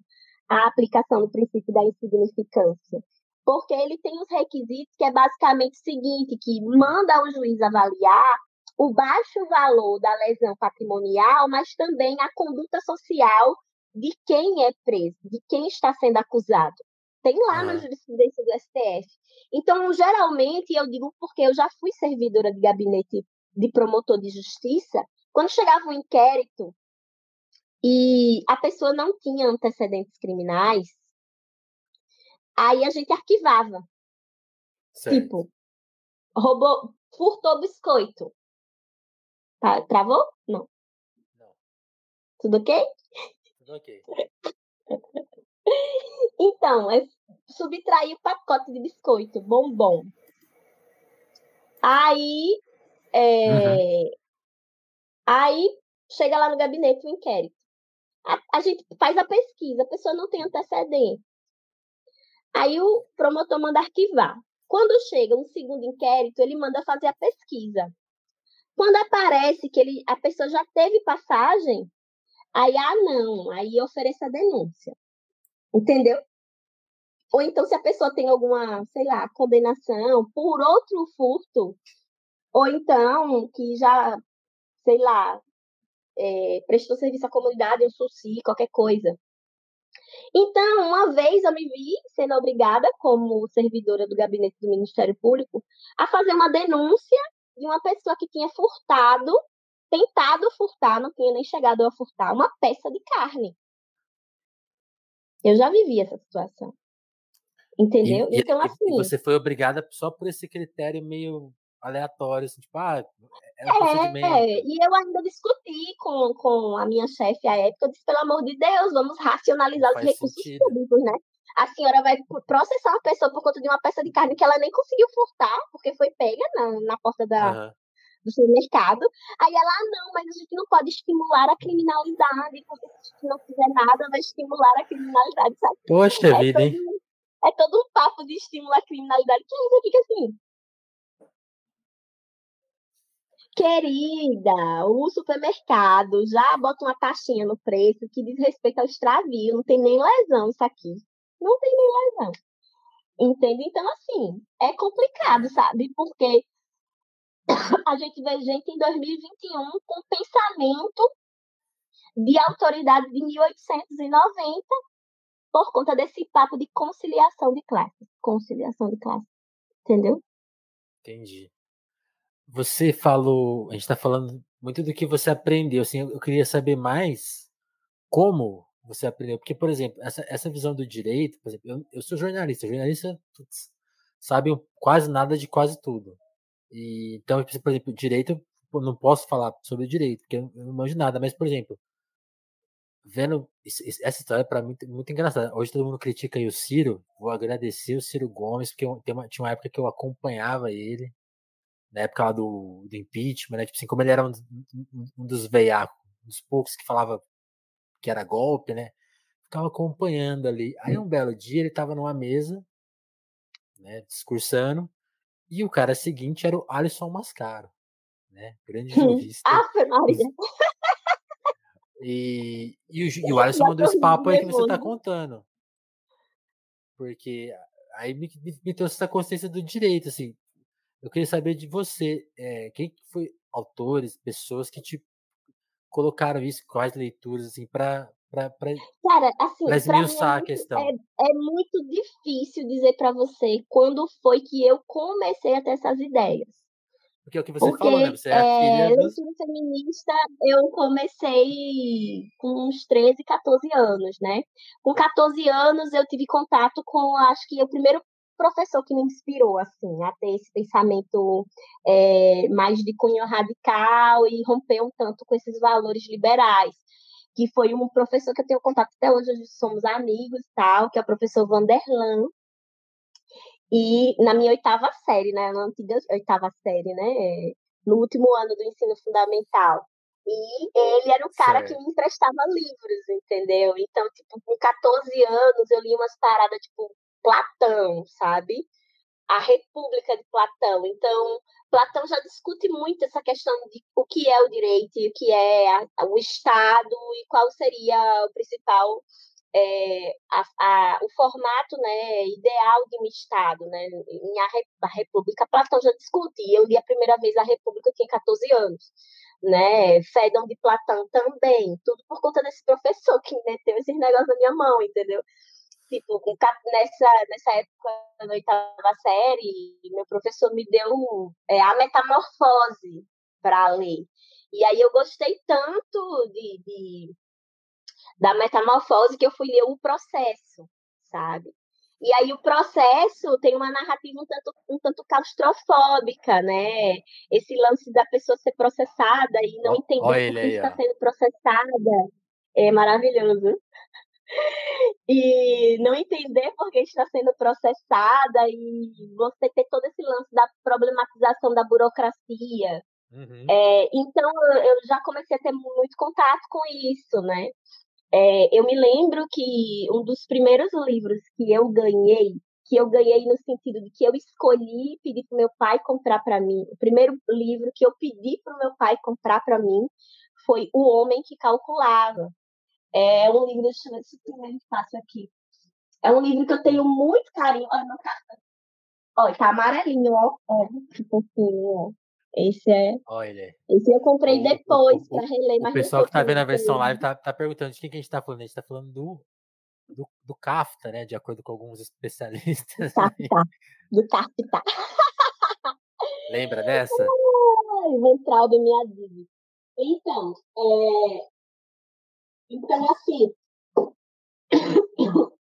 à aplicação do princípio da insignificância. Porque ele tem os requisitos que é basicamente o seguinte, que manda o juiz avaliar o baixo valor da lesão patrimonial, mas também a conduta social de quem é preso, de quem está sendo acusado. Tem lá ah. na jurisprudência do STF. Então, geralmente, eu digo porque eu já fui servidora de gabinete de promotor de justiça, quando chegava um inquérito e a pessoa não tinha antecedentes criminais, aí a gente arquivava. Certo. Tipo, roubou, furtou biscoito. Travou? Não. Não. Tudo ok? Ok. então, é subtrair o pacote de biscoito, bombom. Aí, é, uhum. aí chega lá no gabinete o inquérito. A, a, gente faz a pesquisa, a pessoa não tem antecedente. Aí o promotor manda arquivar. Quando chega um segundo inquérito, ele manda fazer a pesquisa. Quando aparece que ele, a pessoa já teve passagem, aí, ah, não, aí ofereça a denúncia. Entendeu? Ou então, se a pessoa tem alguma, sei lá, condenação por outro furto, ou então que já, sei lá, é, prestou serviço à comunidade, um SUSI, qualquer coisa. Então, uma vez eu me vi sendo obrigada, como servidora do gabinete do Ministério Público, a fazer uma denúncia de uma pessoa que tinha furtado, tentado furtar, não tinha nem chegado a furtar, uma peça de carne. Eu já vivi essa situação. Entendeu? E, então, assim. E você foi obrigada só por esse critério meio aleatório, assim, tipo, ah, é, um é, e eu ainda discuti com, com a minha chefe à época, eu disse, pelo amor de Deus, vamos racionalizar os recursos sentido. públicos, né? A senhora vai processar uma pessoa por conta de uma peça de carne que ela nem conseguiu furtar, porque foi pega na, na porta da, uhum. Do supermercado. Aí ela, ah, não, mas a gente não pode estimular a criminalidade, porque se a gente não fizer nada, vai estimular a criminalidade, sabe? Poxa é vida, todo, hein? É todo um papo de estímulo à criminalidade que a gente fica assim, Querida, o supermercado já bota uma taxinha no preço que diz respeito ao extravio, não tem nem lesão isso aqui. Não tem nem lesão. Entende? Então, assim, é complicado, sabe? Porque a gente vê gente em 2021 com pensamento de autoridade de 1890 por conta desse papo de conciliação de classes. Conciliação de classes. Entendeu? Entendi. Você falou, a gente está falando muito do que você aprendeu, assim, eu queria saber mais como você aprendeu, porque, por exemplo, essa, essa visão do direito, por exemplo, eu, eu sou jornalista, jornalista putz, sabe quase nada de quase tudo. E, então, por exemplo, direito, não posso falar sobre direito, porque eu não manjo nada, mas, por exemplo, vendo essa história para mim muito engraçada. Hoje todo mundo critica aí o Ciro, vou agradecer o Ciro Gomes, porque eu, uma, tinha uma época que eu acompanhava ele, na época lá do, do impeachment, né? Tipo assim, como ele era um, um dos veiacos, um dos poucos que falava que era golpe, né? Ficava acompanhando ali. Aí um belo dia ele tava numa mesa, né, discursando, e o cara seguinte era o Alisson Mascaro, né? Grande jurista. ah, Maria. E, e, o, e o Alisson mandou esse papo aí que você tá contando. Porque aí me, me trouxe essa consciência do direito, assim. Eu queria saber de você, é, quem foi autores, pessoas que te colocaram isso, quais leituras, assim, para Cara, assim, esmiuçar é a questão. É, é muito difícil dizer para você quando foi que eu comecei a ter essas ideias. Porque é o que você Porque, falou, né? Você é a filha é, dos... feminista, eu comecei com uns 13, 14 anos, né? Com 14 anos, eu tive contato com, acho que o primeiro professor que me inspirou assim a ter esse pensamento é, mais de cunho radical e romper um tanto com esses valores liberais que foi um professor que eu tenho contato até hoje, hoje somos amigos tal, que é o professor Vanderlan. E na minha oitava série, né, na antiga oitava série, né, no último ano do ensino fundamental. E ele era o cara certo. que me emprestava livros, entendeu? Então, tipo, com 14 anos eu li umas paradas, tipo, Platão, sabe? A República de Platão. Então, Platão já discute muito essa questão de o que é o direito o que é a, o Estado e qual seria o principal é, a, a, o formato né, ideal de um Estado. Né? Em a, a República, Platão já discute. Eu li a primeira vez a República, eu tinha 14 anos. Né? Fédon de Platão também. Tudo por conta desse professor que meteu esses negócios na minha mão, entendeu? Tipo, nessa, nessa época da oitava série, meu professor me deu é, a metamorfose para ler. E aí eu gostei tanto de, de, da metamorfose que eu fui ler o processo, sabe? E aí o processo tem uma narrativa um tanto, um tanto claustrofóbica, né? Esse lance da pessoa ser processada e não entender por que está sendo processada é maravilhoso. E não entender por que está sendo processada e você ter todo esse lance da problematização da burocracia. Uhum. É, então eu já comecei a ter muito contato com isso, né? É, eu me lembro que um dos primeiros livros que eu ganhei, que eu ganhei no sentido de que eu escolhi pedir para meu pai comprar para mim, o primeiro livro que eu pedi para meu pai comprar para mim foi O Homem que Calculava. É um livro, deixa eu ver se eu fácil aqui. É um livro que eu tenho muito carinho. Olha, meu Olha, tá amarelinho, ó. Ó, tipo assim, ó. Esse é. Olha. Esse eu comprei depois para reler. O pessoal que tá vendo a versão live tá, tá perguntando de quem que a gente tá falando. A gente tá falando do, do, do CAFTA, né? De acordo com alguns especialistas. CAFTA. Do CAFTA. Lembra dessa? Ventral do minha vida. Então, é... então assim,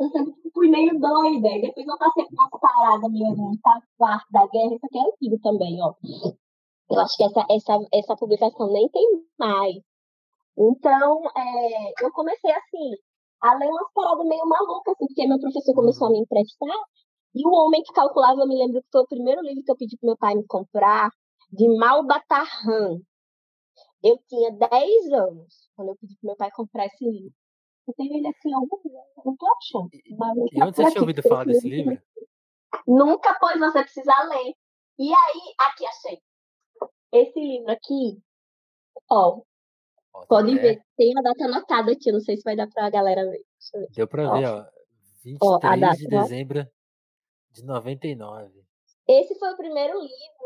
eu sempre fui meio doida. E depois eu passei por uma parada meio tá parte da guerra. Isso aqui é antigo também, ó. Eu acho que essa, essa, essa publicação nem tem mais. Então, é, eu comecei assim, a ler umas paradas meio malucas, assim, porque meu professor começou a me emprestar. E o Homem que Calculava, eu me lembro que foi o primeiro livro que eu pedi pro meu pai me comprar, de Malbatarran. Eu tinha 10 anos quando eu pedi pro meu pai comprar esse livro. Eu tenho ele aqui em algum não tô achando. Mas e onde você tinha ouvido falar desse livro? Nunca, pois você precisa ler. E aí, aqui achei. Esse livro aqui, ó, pode é. ver, tem a data anotada aqui, não sei se vai dar pra galera ver. ver. Deu pra ó. ver, ó. 23 ó, data, de dezembro ó. de 99. Esse foi o primeiro livro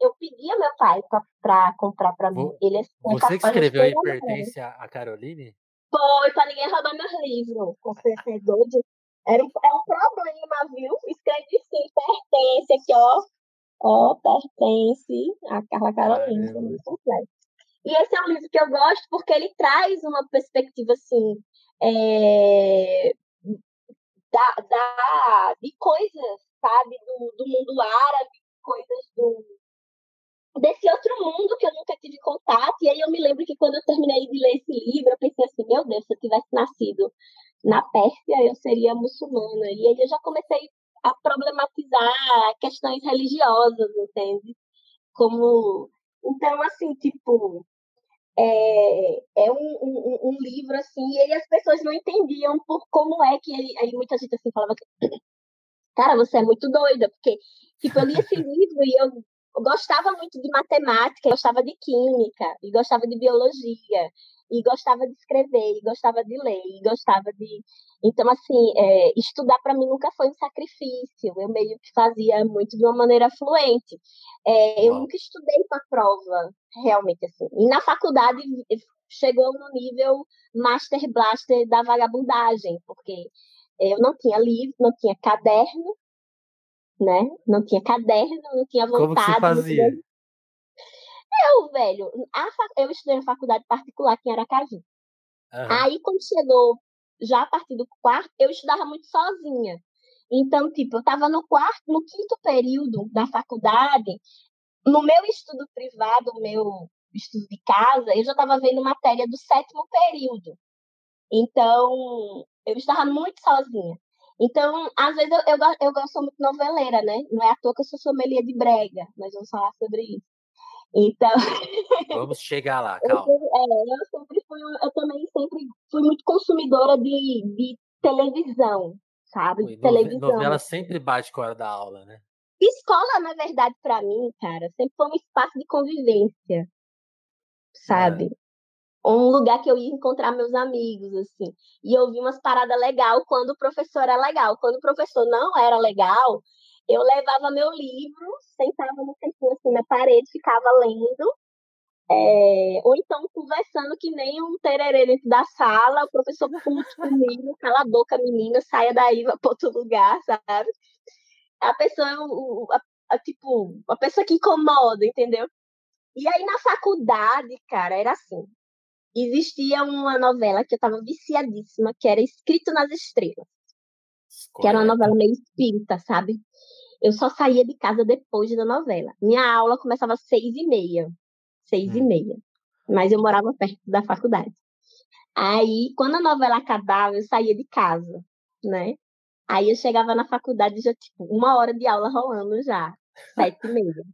eu pedi ao meu pai pra, pra comprar pra mim. Ele é Você que escreveu aí pertence a Caroline? Foi, pra ninguém roubar meus livros. Com certeza. Era um, é um problema, viu? Escrevi sim, pertence aqui, ó. Ó, pertence a Carla Carolina, muito completo. E esse é um livro que eu gosto porque ele traz uma perspectiva, assim, é, da, da, de coisas, sabe, do, do mundo árabe, coisas do, desse outro mundo que eu nunca tive contato. E aí eu me lembro que quando eu terminei de ler esse livro, eu pensei assim, meu Deus, se eu tivesse nascido na Pérsia, eu seria muçulmana. E aí eu já comecei a problematizar questões religiosas, entende? Como. Então, assim, tipo. É, é um, um, um, livro assim, e aí as pessoas não entendiam por como é que ele, aí muita gente assim falava cara, você é muito doida, porque tipo, eu li esse livro e eu gostava muito de matemática, gostava de química, e gostava de biologia, e gostava de escrever, e gostava de ler, e gostava de. Então, assim, é, estudar para mim nunca foi um sacrifício, eu meio que fazia muito de uma maneira fluente. É, eu nunca estudei para prova, realmente, assim. E na faculdade chegou no nível Master Blaster da vagabundagem, porque eu não tinha livro, não tinha caderno, né? Não tinha caderno, não tinha vontade. Como que você fazia? Eu, velho, eu estudei na faculdade particular aqui em Aracaju. Uhum. Aí, quando chegou, já a partir do quarto, eu estudava muito sozinha. Então, tipo, eu estava no quarto, no quinto período da faculdade, no meu estudo privado, meu estudo de casa, eu já estava vendo matéria do sétimo período. Então, eu estava muito sozinha. Então, às vezes eu, eu, eu, sou muito noveleira, né? Não é à toa que eu sou sommelier de brega, mas vamos falar sobre isso. Então. Vamos chegar lá, calma. Eu, é, eu sempre fui, eu também sempre fui muito consumidora de, de televisão, sabe? De televisão. Novela sempre bate com a hora da aula, né? Escola, na verdade, para mim, cara, sempre foi um espaço de convivência, sabe? Um lugar que eu ia encontrar meus amigos, assim. E eu vi umas paradas legal quando o professor era legal. Quando o professor não era legal, eu levava meu livro, sentava no cantinho assim na parede, ficava lendo. É, ou então conversando que nem um tererê dentro da sala, o professor puto comigo, cala a boca, menina, saia daí, vá para outro lugar, sabe? A pessoa, a, a, tipo, a pessoa que incomoda, entendeu? E aí na faculdade, cara, era assim. Existia uma novela que eu tava viciadíssima, que era Escrito nas Estrelas. Que era uma novela meio espírita, sabe? Eu só saía de casa depois da novela. Minha aula começava às seis e meia. Seis hum. e meia. Mas eu morava perto da faculdade. Aí, quando a novela acabava, eu saía de casa, né? Aí eu chegava na faculdade já, tipo, uma hora de aula rolando já. Sete e meia.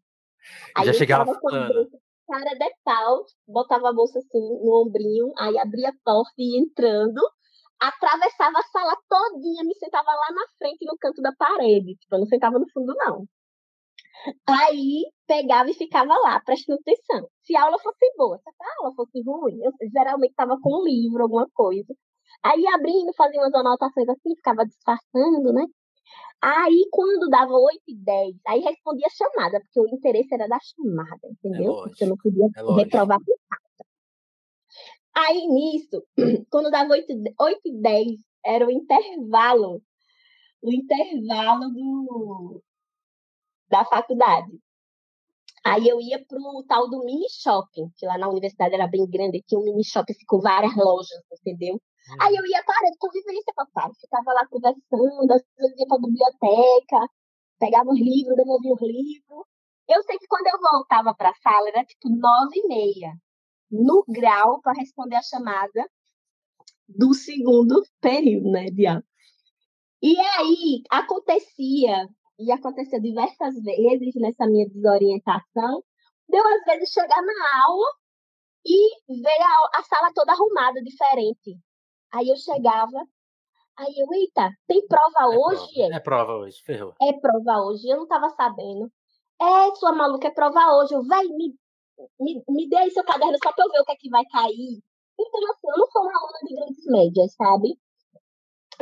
Aí já chegava falando. Cara de pau, botava a bolsa assim no ombrinho, aí abria a porta e ia entrando atravessava a sala todinha, me sentava lá na frente, no canto da parede. Tipo, eu não sentava no fundo, não. Aí pegava e ficava lá, prestando atenção. Se a aula fosse boa, se a aula fosse ruim, eu geralmente estava com um livro, alguma coisa. Aí abrindo, fazia umas anotações assim, ficava disfarçando, né? Aí, quando dava 8 e 10, aí respondia a chamada, porque o interesse era da chamada, entendeu? É porque eu não podia é reprovar por Aí nisso, quando dava 8, 8 e 10, era o intervalo. O intervalo do, da faculdade. Aí eu ia pro tal do mini shopping, que lá na universidade era bem grande, tinha um mini shopping assim, com várias lojas, entendeu? Hum. Aí eu ia para de convivência, papai. Ficava lá conversando, às vezes ia pra biblioteca, pegava os livros, devolvia os livros. Eu sei que quando eu voltava para a sala era tipo nove e meia no grau para responder a chamada do segundo período, né, de aula. E aí acontecia, e aconteceu diversas vezes nessa minha desorientação, deu às vezes chegar na aula e ver a, a sala toda arrumada, diferente. Aí eu chegava, aí eu, eita, tem prova é hoje? Prova. É prova hoje, ferrou. É prova hoje, eu não estava sabendo. É, sua maluca, é prova hoje. Eu, vai, me me, me dê aí seu caderno só para eu ver o que é que vai cair. Então, assim, eu não sou uma aluna de grandes médias, sabe?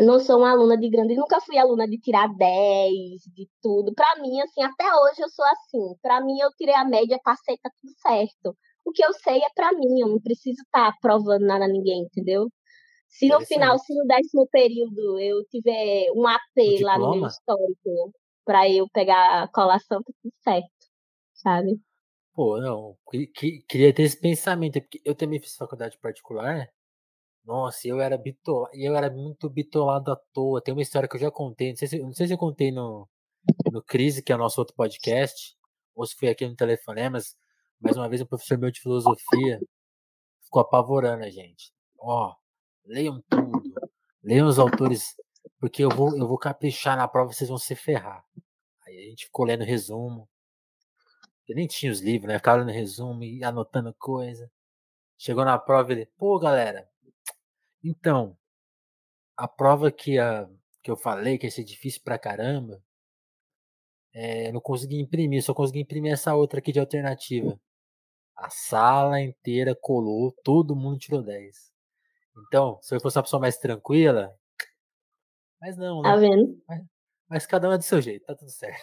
não sou uma aluna de grande, nunca fui aluna de tirar 10, de tudo. Para mim, assim, até hoje eu sou assim. Para mim, eu tirei a média, passei, tá tudo certo. O que eu sei é para mim, eu não preciso estar tá provando nada a ninguém, entendeu? Se no final, se no décimo período eu tiver um AP lá no meu histórico para eu pegar a colação, tá tudo certo, sabe? Pô, não, que, queria ter esse pensamento, porque eu também fiz faculdade particular. Nossa, eu era bitolado, eu era muito bitolado à toa. Tem uma história que eu já contei, não sei se, não sei se eu contei no, no Crise, que é o nosso outro podcast, ou se foi aqui no Telefonemas. Mais uma vez, um professor meu de filosofia ficou apavorando a gente. Ó, leiam tudo, leiam os autores, porque eu vou, eu vou caprichar na prova, vocês vão se ferrar. Aí a gente ficou lendo resumo, eu nem tinha os livros, né? Ficava no resumo e anotando coisa. Chegou na prova ele, pô, galera, então, a prova que, a, que eu falei que ia ser difícil pra caramba, é, não consegui imprimir, só consegui imprimir essa outra aqui de alternativa. A sala inteira colou, todo mundo tirou 10. Então, se eu fosse uma pessoa mais tranquila, mas não, né? Tá vendo? Mas, mas cada um é do seu jeito, tá tudo certo.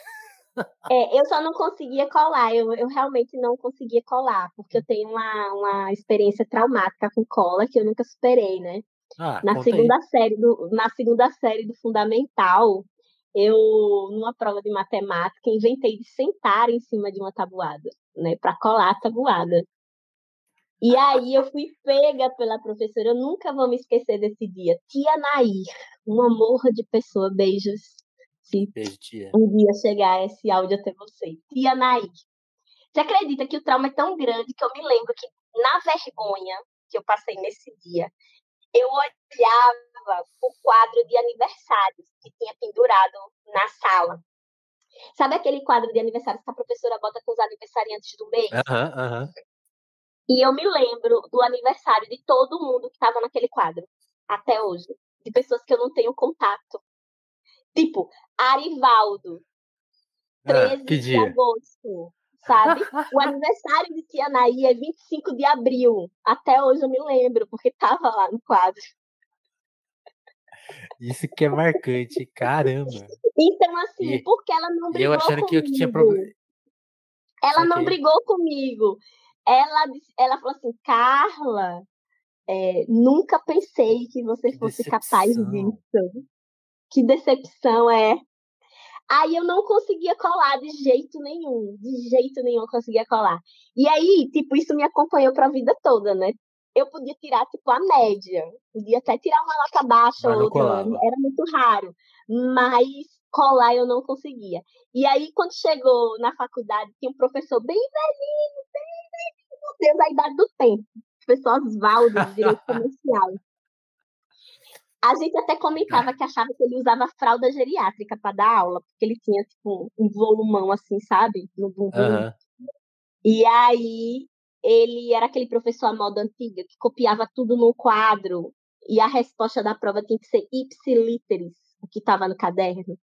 É, eu só não conseguia colar, eu, eu realmente não conseguia colar, porque eu tenho uma, uma experiência traumática com cola que eu nunca superei, né? Ah, na segunda aí. série do na segunda série do fundamental, eu numa prova de matemática inventei de sentar em cima de uma tabuada, né, para colar a tabuada. E aí eu fui pega pela professora, eu nunca vou me esquecer desse dia. Tia Nair, um amor de pessoa, beijos se Beijo, tia. um dia chegar esse áudio até você. Tia Naí, você acredita que o trauma é tão grande que eu me lembro que, na vergonha que eu passei nesse dia, eu olhava o quadro de aniversários que tinha pendurado na sala. Sabe aquele quadro de aniversários que a professora bota com os aniversariantes do mês? Aham, aham. E eu me lembro do aniversário de todo mundo que estava naquele quadro, até hoje. De pessoas que eu não tenho contato. Tipo, Arivaldo, 13 ah, de agosto, sabe? O aniversário de Tia Naí é 25 de abril. Até hoje eu me lembro, porque tava lá no quadro. Isso que é marcante, caramba. Então, assim, e, porque ela não brigou eu achando comigo. que eu tinha problema. Ela não brigou comigo. Ela, ela falou assim, Carla, é, nunca pensei que você Que fosse capaz decepção. disso. Que decepção é. Aí eu não conseguia colar de jeito nenhum. De jeito nenhum eu conseguia colar. E aí, tipo, isso me acompanhou pra vida toda, né? Eu podia tirar, tipo, a média. Podia até tirar uma nota baixa ou outra. colava. Era muito raro. Mas colar eu não conseguia. E aí, quando chegou na faculdade, tinha um professor bem velhinho, bem Deus, a idade do tempo. O professor Oswaldo, de Direito Comercial. A gente até comentava que achava que ele usava fralda geriátrica para dar aula, porque ele tinha, tipo, um volumão assim, sabe? No bumbum. Aham. E aí, ele era aquele professor à moda antiga, que copiava tudo num quadro, e a resposta da prova tinha que ser ipsiliteris, o que estava no caderno.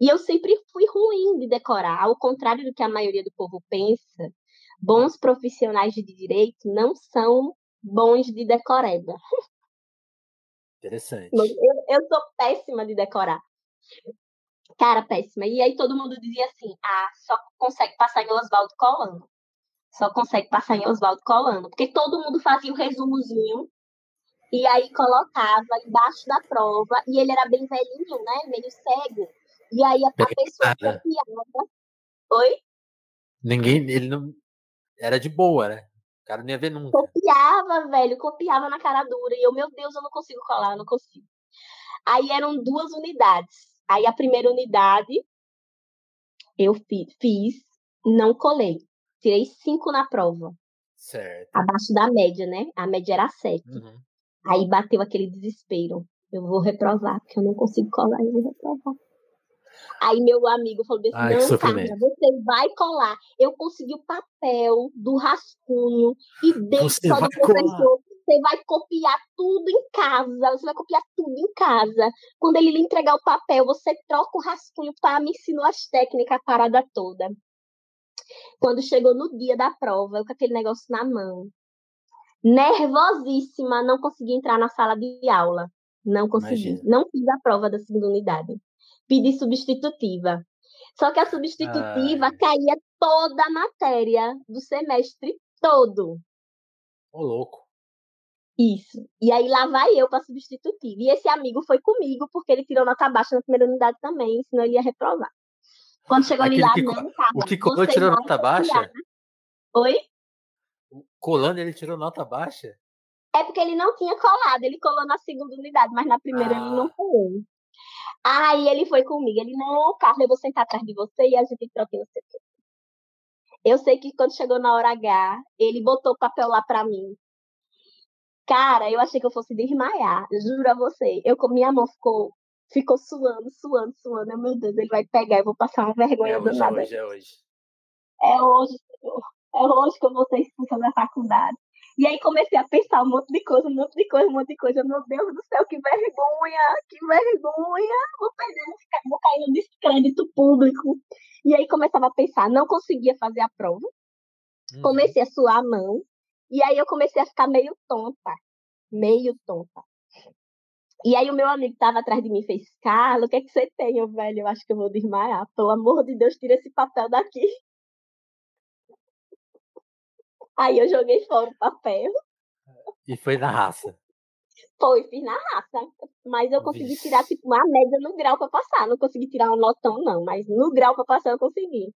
E eu sempre fui ruim de decorar, ao contrário do que a maioria do povo pensa, bons profissionais de direito não são bons de decoreba. Interessante. Eu, eu sou péssima de decorar. Cara, péssima. E aí todo mundo dizia assim: ah, só consegue passar em Oswaldo colando. Só consegue passar em Oswaldo colando. Porque todo mundo fazia o resumozinho e aí colocava embaixo da prova. E ele era bem velhinho, né? Meio cego. E aí a, a pessoa copiava. Oi? Ninguém, ele não. Era de boa, né? O cara não ia ver nunca. Copiava, velho, copiava na cara dura. E eu, meu Deus, eu não consigo colar, eu não consigo. Aí eram duas unidades. Aí a primeira unidade eu fi- fiz, não colei. Tirei cinco na prova, Certo. abaixo da média, né? A média era sete. Uhum. Aí bateu aquele desespero. Eu vou reprovar, porque eu não consigo colar, eu vou reprovar. Aí meu amigo falou assim, Ai, não. Carla, você vai colar. Eu consegui o papel do rascunho e Você só do colar. professor. Você vai copiar tudo em casa. Você vai copiar tudo em casa. Quando ele lhe entregar o papel, você troca o rascunho para me ensinar as técnicas, a parada toda. Quando chegou no dia da prova, eu com aquele negócio na mão, nervosíssima, não consegui entrar na sala de aula. Não consegui. Imagina. Não fiz a prova da segunda unidade. Pedi substitutiva. Só que a substitutiva caía toda a matéria do semestre todo. Ô, louco. Isso. E aí lá vai eu para substitutiva. E esse amigo foi comigo porque ele tirou nota baixa na primeira unidade também, senão ele ia reprovar. Quando chegou ali lá, que não, Carla, O que colou tirou nota baixa? Oi? O Colando ele tirou nota baixa? É porque ele não tinha colado, ele colou na segunda unidade, mas na primeira ele não Ah. colou. Aí ele foi comigo, ele, não, Carla, eu vou sentar atrás de você e a gente troca não sei o quê. Eu sei que quando chegou na hora H, ele botou o papel lá pra mim. Cara, eu achei que eu fosse desmaiar, juro a você. Eu, minha mão ficou, ficou suando, suando, suando. Eu, meu Deus, ele vai pegar, eu vou passar uma vergonha É hoje, é danada. hoje, é hoje. É hoje, Senhor. É hoje que eu vou ser expulsa da faculdade. E aí comecei a pensar um monte de coisa, um monte de coisa, um monte de coisa. Meu Deus do céu, que vergonha, que vergonha. Vou perder, vou, cair no descrédito público. E aí começava a pensar, não conseguia fazer a prova. Uhum. Comecei a suar a mão. E aí eu comecei a ficar meio tonta. Meio tonta. E aí o meu amigo tava atrás de mim fez, Carla, o que é que você tem, eu, velho? Eu acho que eu vou desmaiar. Pelo amor de Deus, tira esse papel daqui. Aí eu joguei fora o papel. E foi na raça. Foi, fiz na raça. Mas eu consegui Vixe. tirar, tipo, uma média no grau pra passar. Não consegui tirar um notão, não. Mas no grau pra passar eu consegui.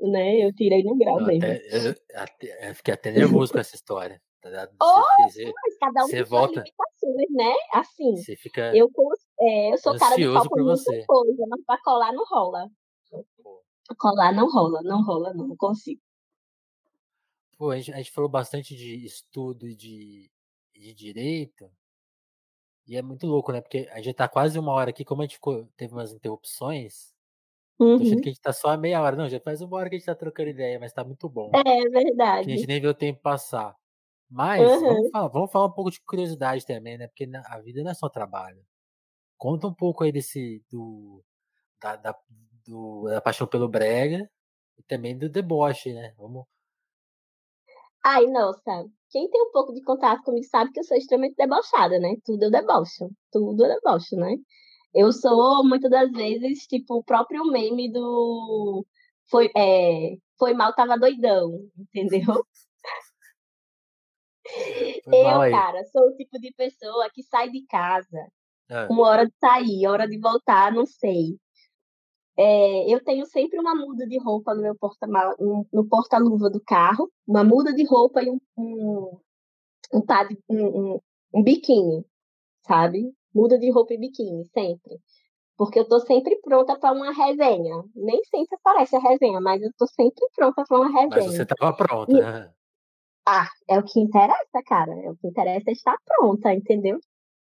Né? Eu tirei no grau Eu mesmo. até, eu, até- eu fiquei até nervoso com essa história. Tá ligado? Oh, Você, fez- Mas cada um Você tem suas volta. limitações, né? Assim, você fica. eu, é, eu sou cara de pau por muita você. coisa, mas pra colar não rola. Pô, Colar não rola, não rola, não, não consigo. Pô, a gente, a gente falou bastante de estudo e de, de direito. E é muito louco, né? Porque a gente tá quase uma hora aqui, como a gente ficou, teve umas interrupções. Tô achando Uhum. que a gente tá só a meia hora. Não, já faz uma hora que a gente tá trocando ideia, mas tá muito bom. É Que a gente verdade. nem vê o tempo passar. Mas Uhum. vamos falar, vamos falar um pouco de curiosidade também, né? Porque a vida não é só trabalho. Conta um pouco aí desse do da, da, do- da paixão pelo brega e também do deboche, né? Vamos. Ai, nossa. Quem tem um pouco de contato comigo sabe que eu sou extremamente debochada, né? Tudo eu debocho. Tudo eu debocho, né? Eu sou, muitas das vezes, tipo, o próprio meme do. Foi, é, foi mal, tava doidão, entendeu? eu, cara, sou o tipo de pessoa que sai de casa. É. Uma hora de sair, hora de voltar, não sei. É, eu tenho sempre uma muda de roupa no meu porta no porta-luva do carro, uma muda de roupa e um, um, um, um, um, um biquíni, sabe? Muda de roupa e biquíni, sempre. Porque eu tô sempre pronta para uma resenha. Nem sempre aparece a resenha, mas eu tô sempre pronta para uma resenha. Mas você tava pronta, e... né? Ah, é o que interessa, cara. É o que interessa é estar pronta, entendeu?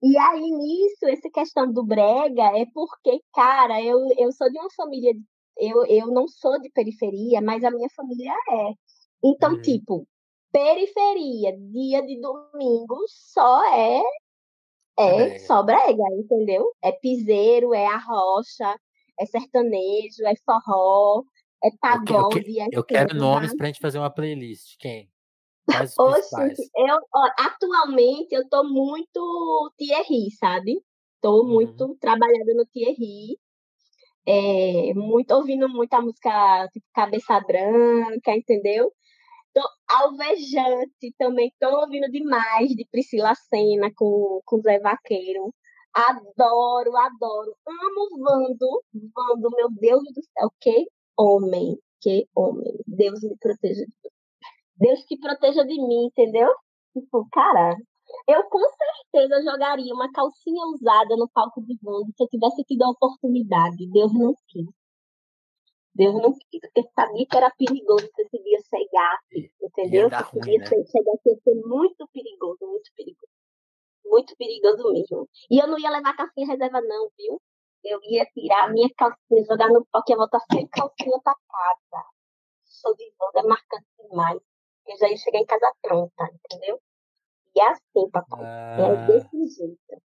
E aí, nisso, essa questão do brega é porque, cara, eu, eu sou de uma família. Eu, eu não sou de periferia, mas a minha família é. Então, uhum. tipo, periferia, dia de domingo, só é é brega. só brega, entendeu? É piseiro, é arrocha, é sertanejo, é forró, é pagode. Eu, que, eu, é eu quero nomes pra gente fazer uma playlist. Quem? Quais Oxe, eu, ó, atualmente eu tô muito Thierry, sabe? Tô uhum. muito trabalhando no Thierry. É, muito ouvindo muita música tipo Cabeça Branca, entendeu? Tô alvejante também, tô ouvindo demais de Priscila Senna com, com Zé Vaqueiro. Adoro, adoro. Amo Vando. Vando, meu Deus do céu, que homem, que homem. Deus me proteja de Deus que proteja de mim, entendeu? Tipo, cara, eu com certeza jogaria uma calcinha usada no palco de Vando se eu tivesse tido a oportunidade. Deus não quis. Deus não quis, porque sabia que era perigoso se esse dia chegasse, entendeu? Se esse dia né? chegasse, ia ser muito perigoso, muito perigoso. Muito perigoso mesmo. E eu não ia levar calcinha reserva, não, viu? Eu ia tirar a minha calcinha, jogar no que ia voltar sem calcinha pra casa. Sou de banda, é marcante demais. Eu já ia chegar em casa pronta, entendeu? E é assim, papai. É ah. É desse jeito.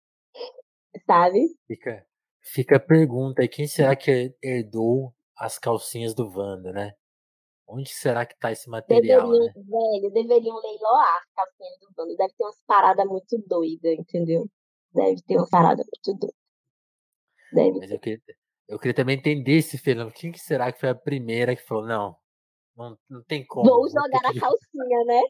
Sabe? Fica, fica a pergunta aí, quem será que herdou as calcinhas do Wanda, né? Onde será que tá esse material, deveriam, né? Velho, deveriam leiloar as calcinhas do Wanda. Deve ter umas paradas muito doidas, entendeu? Deve ter umas paradas muito doidas. Deve Mas eu queria, eu queria também entender esse fenômeno. Quem que será que foi a primeira que falou, não, não, não tem como. Vou jogar a calcinha, né?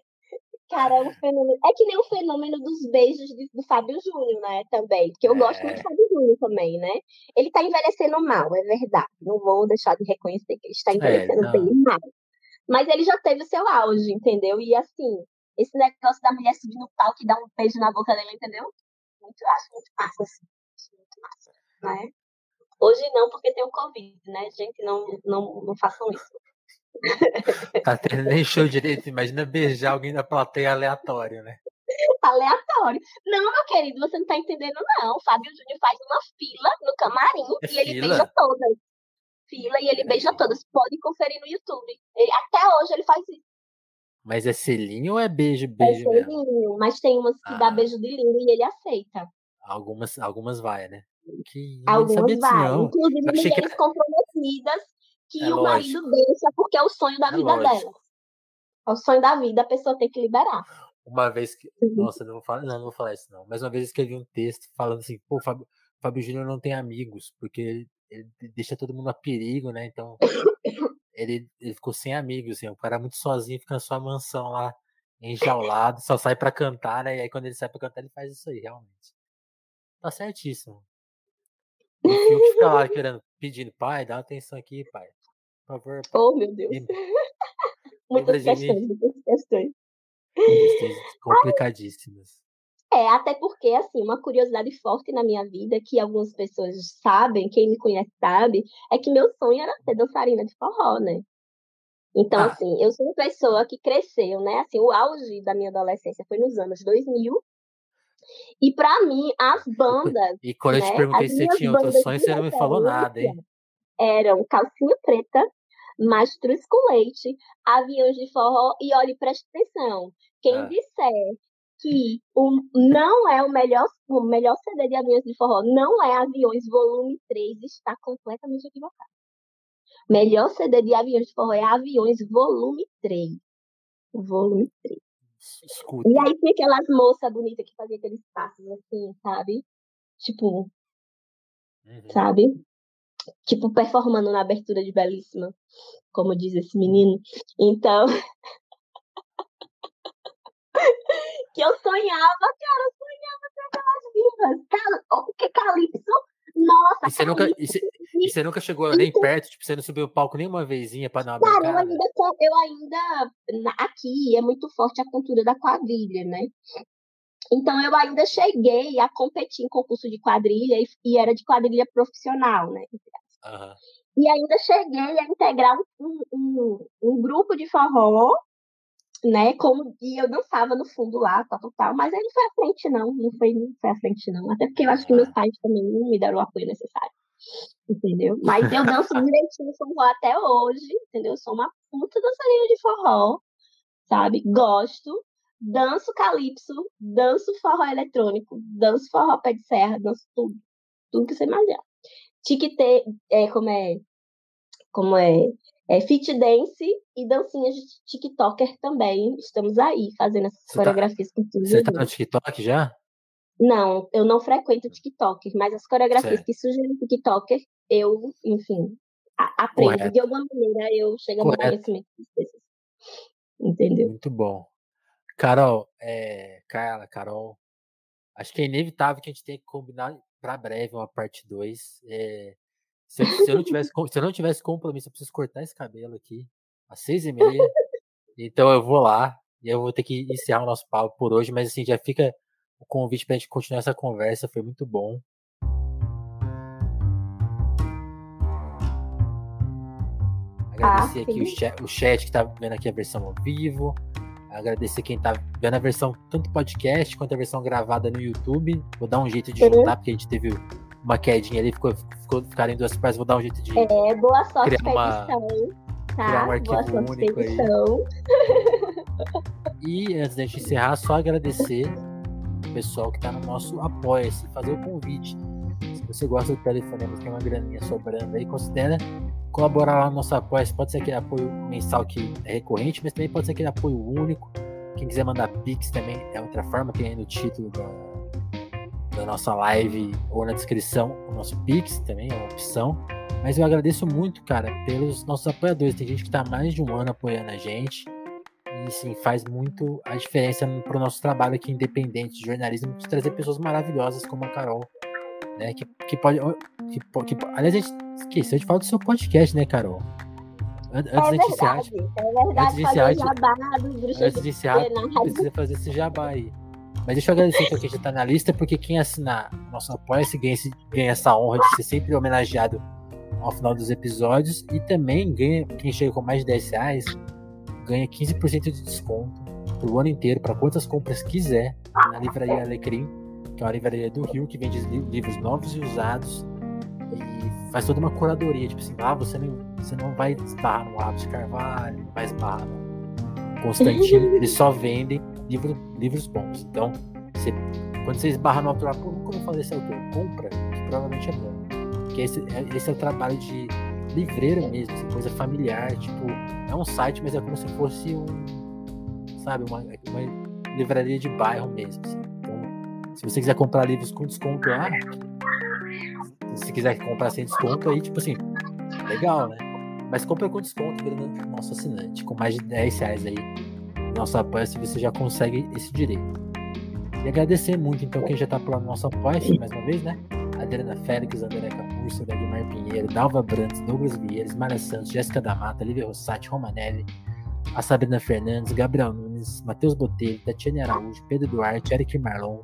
Cara, é um fenômeno. É que nem o fenômeno dos beijos de, do Fábio Júnior, né? Também. Porque eu é. gosto muito do Fábio Júnior também, né? Ele tá envelhecendo mal, é verdade. Não vou deixar de reconhecer que ele está é, envelhecendo é, bem mal. Mas ele já teve o seu auge, entendeu? E assim, esse negócio da mulher subir no palco e dar um beijo na boca dele, entendeu? Muito, acho muito massa, assim. Muito massa, né? Hoje não, porque tem o Covid, né? Gente, não, não, não façam isso. Até nem show direito, imagina beijar alguém da plateia aleatório, né? Aleatório. Não, meu querido, você não tá entendendo, não. O Fábio Júnior faz uma fila no camarim é e fila? ele beija todas. Fila e ele beija todas. Pode conferir no YouTube. Ele, até hoje ele faz isso. Mas é selinho ou é beijo, beijo é selinho, mesmo? mas tem umas que ah. dá beijo de língua e ele aceita. Algumas, algumas vai, né? Que algumas vai. Inclusive mulheres que... comprometidas que é o lógico. marido deixa porque é o sonho da é vida lógico. dela. É o sonho da vida, a pessoa tem que liberar. Uma vez que. Uhum. Nossa, não vou, falar, não, não vou falar isso, não. Mas uma vez eu escrevi um texto falando assim, pô, Fábio, Fábio Júnior não tem amigos, porque ele deixa todo mundo a perigo, né? Então. ele, ele ficou sem amigos, assim, o cara muito sozinho, fica na sua mansão lá, enjaulado, só sai para cantar, né? E aí quando ele sai pra cantar, ele faz isso aí, realmente. Tá certíssimo. O Fiuk fica lá querendo, pedindo, pai, dá atenção aqui, pai. Por favor. Oh, meu Deus. muitas questões, muitas questões. Questões complicadíssimas. É, até porque, assim, uma curiosidade forte na minha vida, que algumas pessoas sabem, quem me conhece sabe, é que meu sonho era ser dançarina de forró, né? Então, ah. assim, eu sou uma pessoa que cresceu, né? Assim, o auge da minha adolescência foi nos anos 2000. E para mim, as bandas. E quando né, eu te perguntei se você tinha outros sonhos, você não me falou nada, hein? Eram Calcinha Preta, mastruz com leite, aviões de forró e olhe, preste atenção. Quem ah. disser que o, não é o melhor, o melhor CD de aviões de forró, não é Aviões Volume 3, está completamente equivocado. Melhor CD de aviões de forró é Aviões Volume 3. Volume 3. Escuta. E aí tem aquelas moças bonitas que faziam aqueles passos assim, sabe? Tipo. Uhum. Sabe? Tipo, performando na abertura de Belíssima, como diz esse menino. Então. que eu sonhava, cara, eu sonhava com aquelas vivas. Cara, o que Calypso? Nossa, E você nunca, e você, e você nunca chegou nem perto, tipo, você não subiu o palco nenhuma vezinha pra dar uma Cara, eu ainda, eu ainda, aqui é muito forte a cultura da quadrilha, né? Então eu ainda cheguei a competir em concurso de quadrilha e, e era de quadrilha profissional, né? Aham. E ainda cheguei a integrar um, um, um grupo de forró, né? Como, e eu dançava no fundo lá, tal, tal, tal, mas aí não foi à frente, não. Não foi, não foi à frente, não. Até porque eu acho que meus pais também não me deram o apoio necessário. Entendeu? Mas eu danço direitinho forró até hoje, entendeu? Eu sou uma puta dançarina de forró, sabe? Gosto. Danço calypso, danço forró eletrônico, danço forró pé de serra, danço tudo. Tudo que você imaginar. TikTok, é, como é, como é, é fit dance e dancinhas de TikToker também. Estamos aí fazendo essas Você tá- coreografias com tudo. Você tá no TikTok já? Não, eu não frequento TikToker, mas as coreografias Certo. que surgem no TikToker, eu, enfim, a- aprendo. Correto. De alguma maneira eu chego a Correto. conhecimento das coisas. Entendeu? Muito bom. Carol, é, Carla, Carol, acho que é inevitável que a gente tenha que combinar para breve uma parte 2. se, eu, se eu não tivesse, se eu não tivesse compromisso, eu preciso cortar esse cabelo aqui às seis e meia. Então eu vou lá e eu vou ter que encerrar o nosso papo por hoje, mas assim, já fica o convite para a gente continuar essa conversa, foi muito bom. Agradecer aqui o chat, o chat que tá vendo aqui a versão ao vivo. Agradecer quem tá vendo a versão tanto podcast quanto a versão gravada no YouTube. Vou dar um jeito de Uhum. juntar, porque a gente teve uma quedinha ali, ficou, ficou ficaram em duas partes. Vou dar um jeito de. É, boa sorte Criar uma- edição, tá? criar um boa arquivo sorte com a único aí. E antes da gente encerrar, só agradecer o pessoal que tá no nosso Apoia-se, fazer o convite. Se você gosta do telefonema, tem uma graninha sobrando aí, considera colaborar lá no nosso Apoia-se. Pode ser aquele apoio mensal que é recorrente, mas também pode ser aquele apoio único. Quem quiser mandar Pix também é outra forma, tem aí no título da, da nossa live ou na descrição o nosso Pix também é uma opção. Mas eu agradeço muito, cara, pelos nossos apoiadores. Tem gente que tá há mais de um ano apoiando a gente. E sim, faz muito a diferença para o nosso trabalho aqui independente de jornalismo, de trazer pessoas maravilhosas como a Carol, né? Que, que pode. Que, que, aliás, a gente esqueceu de falar do seu podcast, né, Carol? An- Antes É da gente encerrar, verdade, é verdade. antes de Fazer encerrar, o jabá dos bruxos antes de encerrar, rádio. precisa fazer esse jabá aí. Mas deixa eu agradecer quem já tá na lista, porque quem assinar nosso apoia-se ganha, ganha essa honra de ser sempre homenageado ao final dos episódios e também ganha, quem chega com mais de 10 reais, ganha 15% de desconto pro ano inteiro, para quantas compras quiser, na livraria Alecrim, que é uma livraria do Rio que vende li- livros novos e usados e faz toda uma curadoria, tipo assim, ah, você não, você não vai esbarrar no Aves de Carvalho, não vai esbarrar no Constantino, eles só vendem livro, livros bons. Então, você, quando você esbarra no autor, ah, pô, ouvi falar desse autor, compra, que provavelmente é bom. Porque esse, é- esse é o trabalho de livreiro mesmo, essa coisa familiar, tipo, é um site, mas é como se fosse um, sabe, uma, uma livraria de bairro mesmo. assim. Se você quiser comprar livros com desconto lá, se quiser comprar sem desconto, aí, tipo assim, legal, né? Mas compra com desconto virando nosso assinante, com mais de 10 reais aí. no Nosso apoio, se você já consegue esse direito. E agradecer muito, então, quem já tá por lá no nosso apoio, mais uma vez, né? Adriana Félix, André Camurcio, Dagmar Pinheiro, Dalva Brandes, Douglas Vieiras, Mara Santos, Jéssica da Mata, Lívia Rossati, Romanelli, a Sabrina Fernandes, Gabriel Nunes, Matheus Botelho, Tatiane Araújo, Pedro Duarte, Eric Marlon,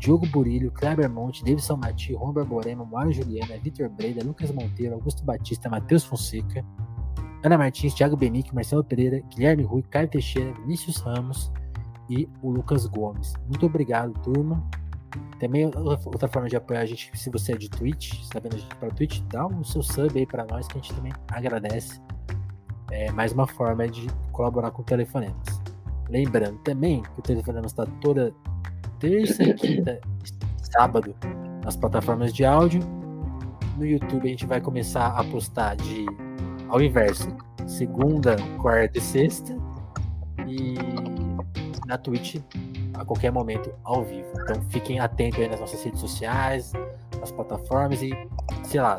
Diogo Burilho, Kleber Monte, Davidson Mati, Ron Borborema, Mário Juliana, Vitor Breda, Lucas Monteiro, Augusto Batista, Matheus Fonseca, Ana Martins, Thiago Benique, Marcelo Pereira, Guilherme Rui, Caio Teixeira, Vinícius Ramos e o Lucas Gomes. Muito obrigado, turma. Também outra forma de apoiar a gente, se você é de Twitch, está vendo a gente para Twitch, dá o seu sub aí para nós que a gente também agradece. É mais uma forma de colaborar com o Telefonemas. Lembrando também que o Telefonemas está toda terça, quinta e sábado nas plataformas de áudio. No YouTube a gente vai começar a postar de ao inverso, segunda, quarta e sexta. E na Twitch a qualquer momento ao vivo. Então fiquem atentos aí nas nossas redes sociais, nas plataformas e, sei lá,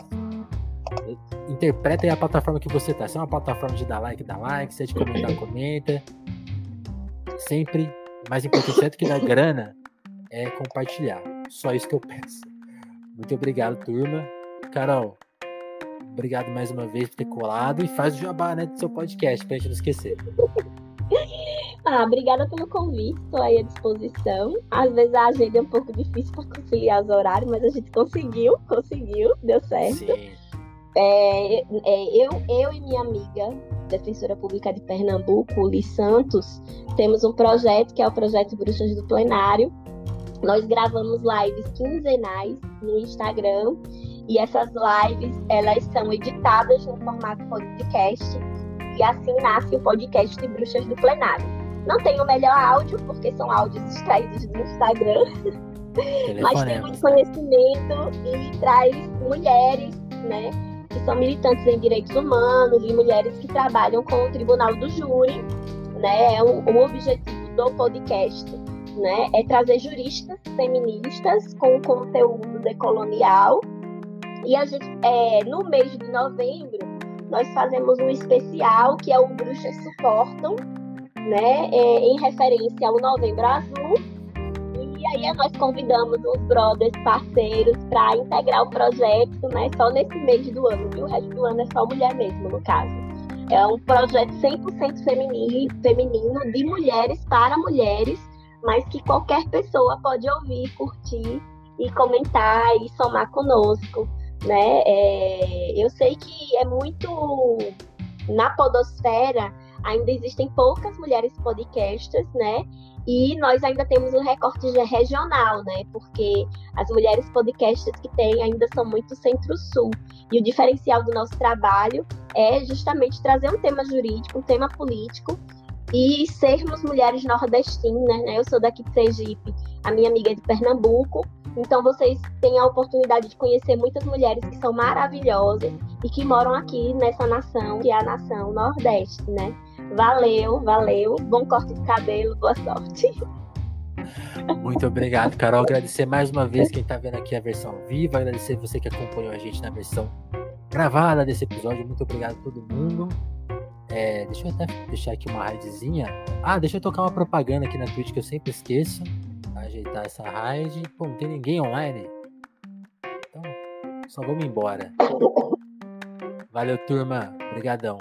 interpretem a plataforma que você tá. Se é uma plataforma de dar like, dá like. Se é de comentar, comenta. Sempre mais importante do que dar grana é compartilhar. Só isso que eu peço. Muito obrigado, turma. Carol, obrigado mais uma vez por ter colado e faz o jabá né, do seu podcast pra gente não esquecer. Ah, obrigada pelo convite, estou aí à disposição. Às vezes a agenda é um pouco difícil para conciliar os horários, mas a gente conseguiu, conseguiu, deu certo. Sim. É, é, eu, eu e minha amiga, defensora pública de Pernambuco, Liz Santos, temos um projeto que é o projeto Bruxas do Plenário. Nós gravamos lives quinzenais no Instagram e essas lives elas são editadas no formato podcast e assim nasce o podcast de Bruxas do Plenário. Não tem o melhor áudio porque são áudios extraídos do Instagram, mas tem muito conhecimento e traz mulheres, né? que são militantes em direitos humanos e mulheres que trabalham com o Tribunal do Júri, né? É o, o objetivo do podcast, né? É trazer juristas feministas com conteúdo decolonial. E a gente, é, no mês de novembro, nós fazemos um especial que é o Bruxas Suportam, né? É, em referência ao Novembro Azul e aí nós convidamos os brothers parceiros para integrar o projeto, né? Só nesse mês do ano, viu? O resto do ano é só mulher mesmo, no caso. É um projeto 100% feminino, feminino, de mulheres para mulheres, mas que qualquer pessoa pode ouvir, curtir e comentar e somar conosco, né? É, eu sei que é muito na podosfera ainda existem poucas mulheres podcasters, né? E nós ainda temos um recorte regional, né? Porque as mulheres podcasters que tem ainda são muito centro-sul. E o diferencial do nosso trabalho é justamente trazer um tema jurídico, um tema político e sermos mulheres nordestinas, né? Eu sou daqui de Sergipe, a minha amiga é de Pernambuco. Então vocês têm a oportunidade de conhecer muitas mulheres que são maravilhosas e que moram aqui nessa nação, que é a nação Nordeste, né? Valeu, valeu. Bom corte de cabelo, boa sorte. Muito obrigado, Carol. Agradecer mais uma vez quem está vendo aqui a versão viva. Agradecer você que acompanhou a gente na versão gravada desse episódio. Muito obrigado a todo mundo. É, deixa eu até deixar aqui uma raidzinha. Ah, deixa eu tocar uma propaganda aqui na Twitch que eu sempre esqueço. Ajeitar essa raid. Pô, não tem ninguém online. Então, só vamos embora. Valeu, turma. Obrigadão.